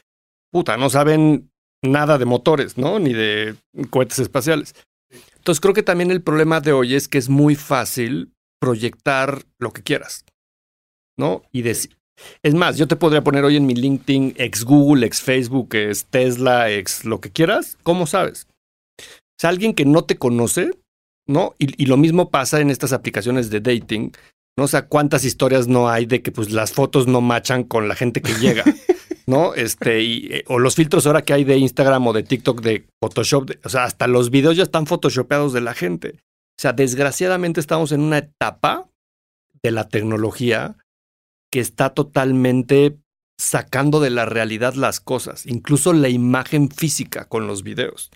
puta, no saben nada de motores, ¿no? Ni de cohetes espaciales. Entonces creo que también el problema de hoy es que es muy fácil proyectar lo que quieras, ¿no? Y decir, es más, yo te podría poner hoy en mi LinkedIn ex Google, ex Facebook, ex Tesla, ex lo que quieras. ¿Cómo sabes? O sea, alguien que no te conoce, ¿no? Y, y lo mismo pasa en estas aplicaciones de dating, ¿no? O sea, cuántas historias no hay de que pues las fotos no machan con la gente que llega, (laughs) ¿no? Este, y, eh, o los filtros ahora que hay de Instagram o de TikTok de Photoshop, de- o sea, hasta los videos ya están photoshopeados de la gente. O sea, desgraciadamente estamos en una etapa de la tecnología que está totalmente sacando de la realidad las cosas, incluso la imagen física con los videos.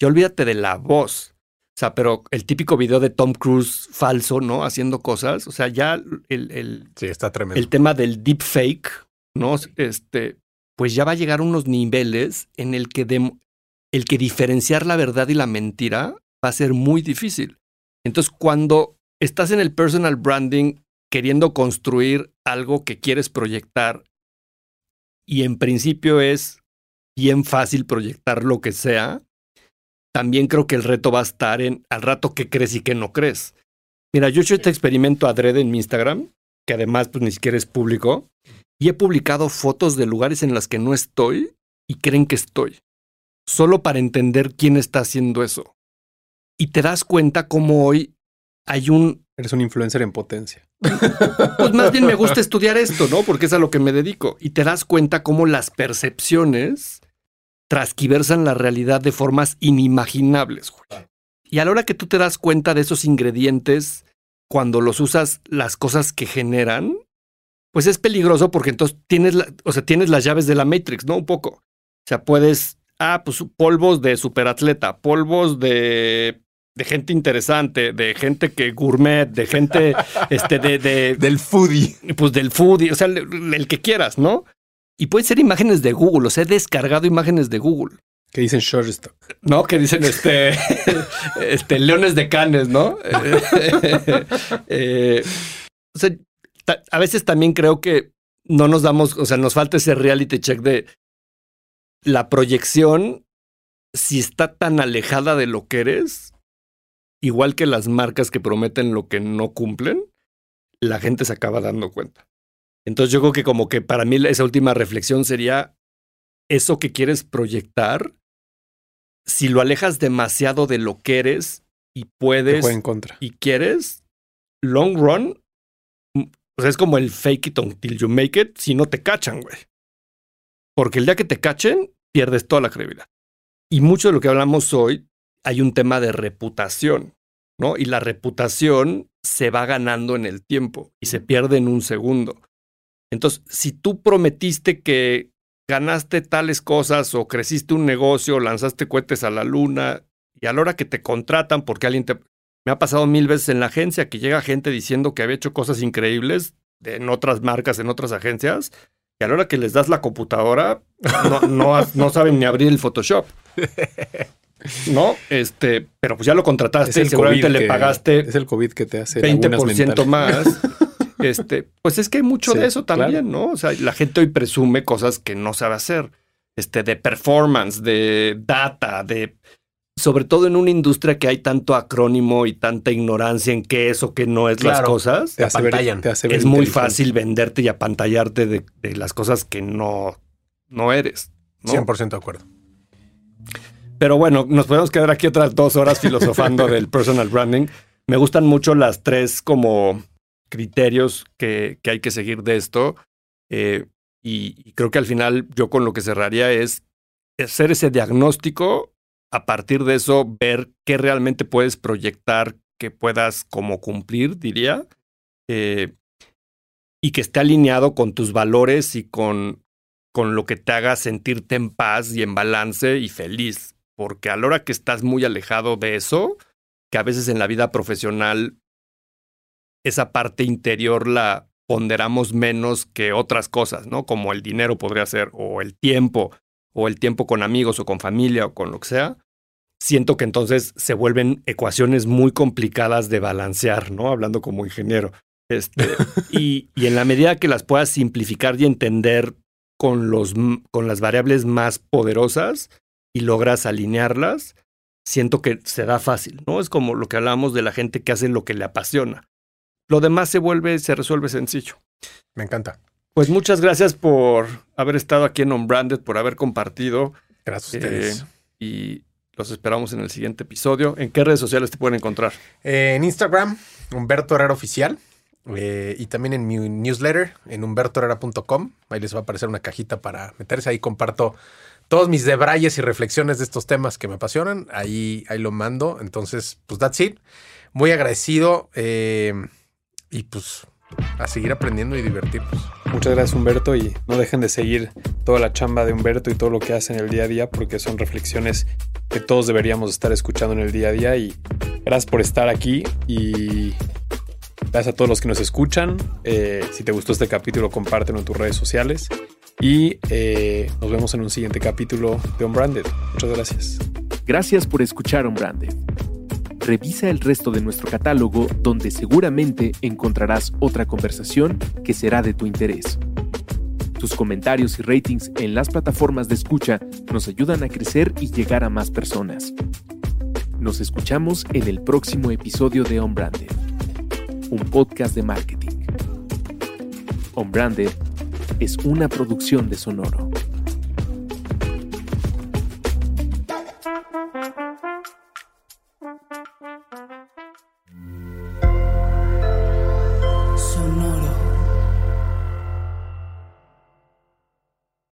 Ya olvídate de la voz. O sea, pero el típico video de Tom Cruise falso, ¿no? Haciendo cosas. O sea, ya el, el, Sí, está tremendo. el tema del deepfake, ¿no? Este, pues ya va a llegar a unos niveles en el que, el que diferenciar la verdad y la mentira va a ser muy difícil. Entonces, cuando estás en el personal branding queriendo construir algo que quieres proyectar y en principio es bien fácil proyectar lo que sea, también creo que el reto va a estar en al rato que crees y que no crees. Mira, yo he hecho este experimento adrede en mi Instagram, que además pues ni siquiera es público, y he publicado fotos de lugares en las que no estoy y creen que estoy, solo para entender quién está haciendo eso. Y te das cuenta cómo hoy hay un Eres un influencer en potencia. (laughs) pues más bien me gusta estudiar esto, ¿no? Porque es a lo que me dedico. Y te das cuenta cómo las percepciones transquiversan la realidad de formas inimaginables. güey. Y a la hora que tú te das cuenta de esos ingredientes, cuando los usas, las cosas que generan, pues es peligroso porque entonces tienes, la- o sea, tienes las llaves de la Matrix, ¿no? Un poco. O sea, puedes, ah, pues polvos de superatleta, polvos de, de gente interesante, de gente que gourmet, de gente, este, de, de, (laughs) Del foodie. pues del foodie, o sea, el, el que quieras, ¿no? Y pueden ser imágenes de Google, o sea, he descargado imágenes de Google. Que dicen shortstop. No, que dicen este, (laughs) este leones de canes, ¿no? (laughs) Eh, o sea, a veces también creo que no nos damos, o sea, nos falta ese reality check de la proyección, si está tan alejada de lo que eres, igual que las marcas que prometen lo que no cumplen, la gente se acaba dando cuenta. Entonces yo creo que como que para mí esa última reflexión sería eso que quieres proyectar, si lo alejas demasiado de lo que eres y puedes juega en contra. y quieres, long run, mm, o sea, es como el fake it until you make it si no te cachan, güey. Porque el día que te cachen, pierdes toda la credibilidad. Y mucho de lo que hablamos hoy, hay un tema de reputación, ¿no? Y la reputación se va ganando en el tiempo y se pierde en un segundo. Entonces, si tú prometiste que ganaste tales cosas o creciste un negocio, lanzaste cohetes a la luna y a la hora que te contratan porque alguien te... Me ha pasado mil veces en la agencia que llega gente diciendo que había hecho cosas increíbles en otras marcas, en otras agencias, y a la hora que les das la computadora, no, no, no saben ni abrir el Photoshop. (laughs) ¿No? Este, pero pues ya lo contrataste y seguramente le que- pagaste Es el COVID que te hace lagunas 20% mentales. más. (laughs) Este, pues es que hay mucho Sí, de eso también, ¿no? O sea, la gente hoy presume cosas que no sabe hacer. Este, de performance, de data, de. Sobre todo en una industria que hay tanto acrónimo y tanta ignorancia en qué es o qué no es las cosas. Te hace ver- te hace ver Es muy fácil venderte y apantallarte de, de las cosas que no, no eres. ¿no? 100% de acuerdo. Pero bueno, nos podemos quedar aquí otras dos horas filosofando (laughs) del personal branding. Me gustan mucho las tres como criterios que, que hay que seguir de esto. Eh, y, y creo que al final yo con lo que cerraría es hacer ese diagnóstico, a partir de eso ver qué realmente puedes proyectar que puedas como cumplir, diría, eh, y que esté alineado con tus valores y con, con lo que te haga sentirte en paz y en balance y feliz. Porque a la hora que estás muy alejado de eso, que a veces en la vida profesional esa parte interior la ponderamos menos que otras cosas, ¿no? Como el dinero podría ser, o el tiempo, o el tiempo con amigos o con familia o con lo que sea. Siento que entonces se vuelven ecuaciones muy complicadas de balancear, ¿no? Hablando como ingeniero. Este, (laughs) y, y en la medida que las puedas simplificar y entender con, los, con las variables más poderosas y logras alinearlas, siento que se da fácil, ¿no? Es como lo que hablamos de la gente que hace lo que le apasiona. Lo demás se vuelve, se resuelve sencillo. Me encanta. Pues muchas gracias por haber estado aquí en Unbranded, por haber compartido Gracias a eh, ustedes. y los esperamos en el siguiente episodio. ¿En qué redes sociales te pueden encontrar? Eh, en Instagram, Humberto Herrera Oficial. eh, y también en mi newsletter, en humbertoherrera.com. Ahí les va a aparecer una cajita para meterse. Ahí comparto todos mis debrayes y reflexiones de estos temas que me apasionan. Ahí, ahí lo mando. Entonces, pues that's it. Muy agradecido. eh, y pues a seguir aprendiendo y divertirnos. Muchas gracias Humberto y no dejen de seguir toda la chamba de Humberto y todo lo que hace en el día a día porque son reflexiones que todos deberíamos estar escuchando en el día a día y gracias por estar aquí y gracias a todos los que nos escuchan. Eh, si te gustó este capítulo compártelo en tus redes sociales y eh, nos vemos en un siguiente capítulo de Unbranded. Muchas gracias. Gracias por escuchar Unbranded. Revisa el resto de nuestro catálogo donde seguramente encontrarás otra conversación que será de tu interés. Tus comentarios y ratings en las plataformas de escucha nos ayudan a crecer y llegar a más personas. Nos escuchamos en el próximo episodio de Unbranded, un podcast de marketing. Unbranded es una producción de Sonoro.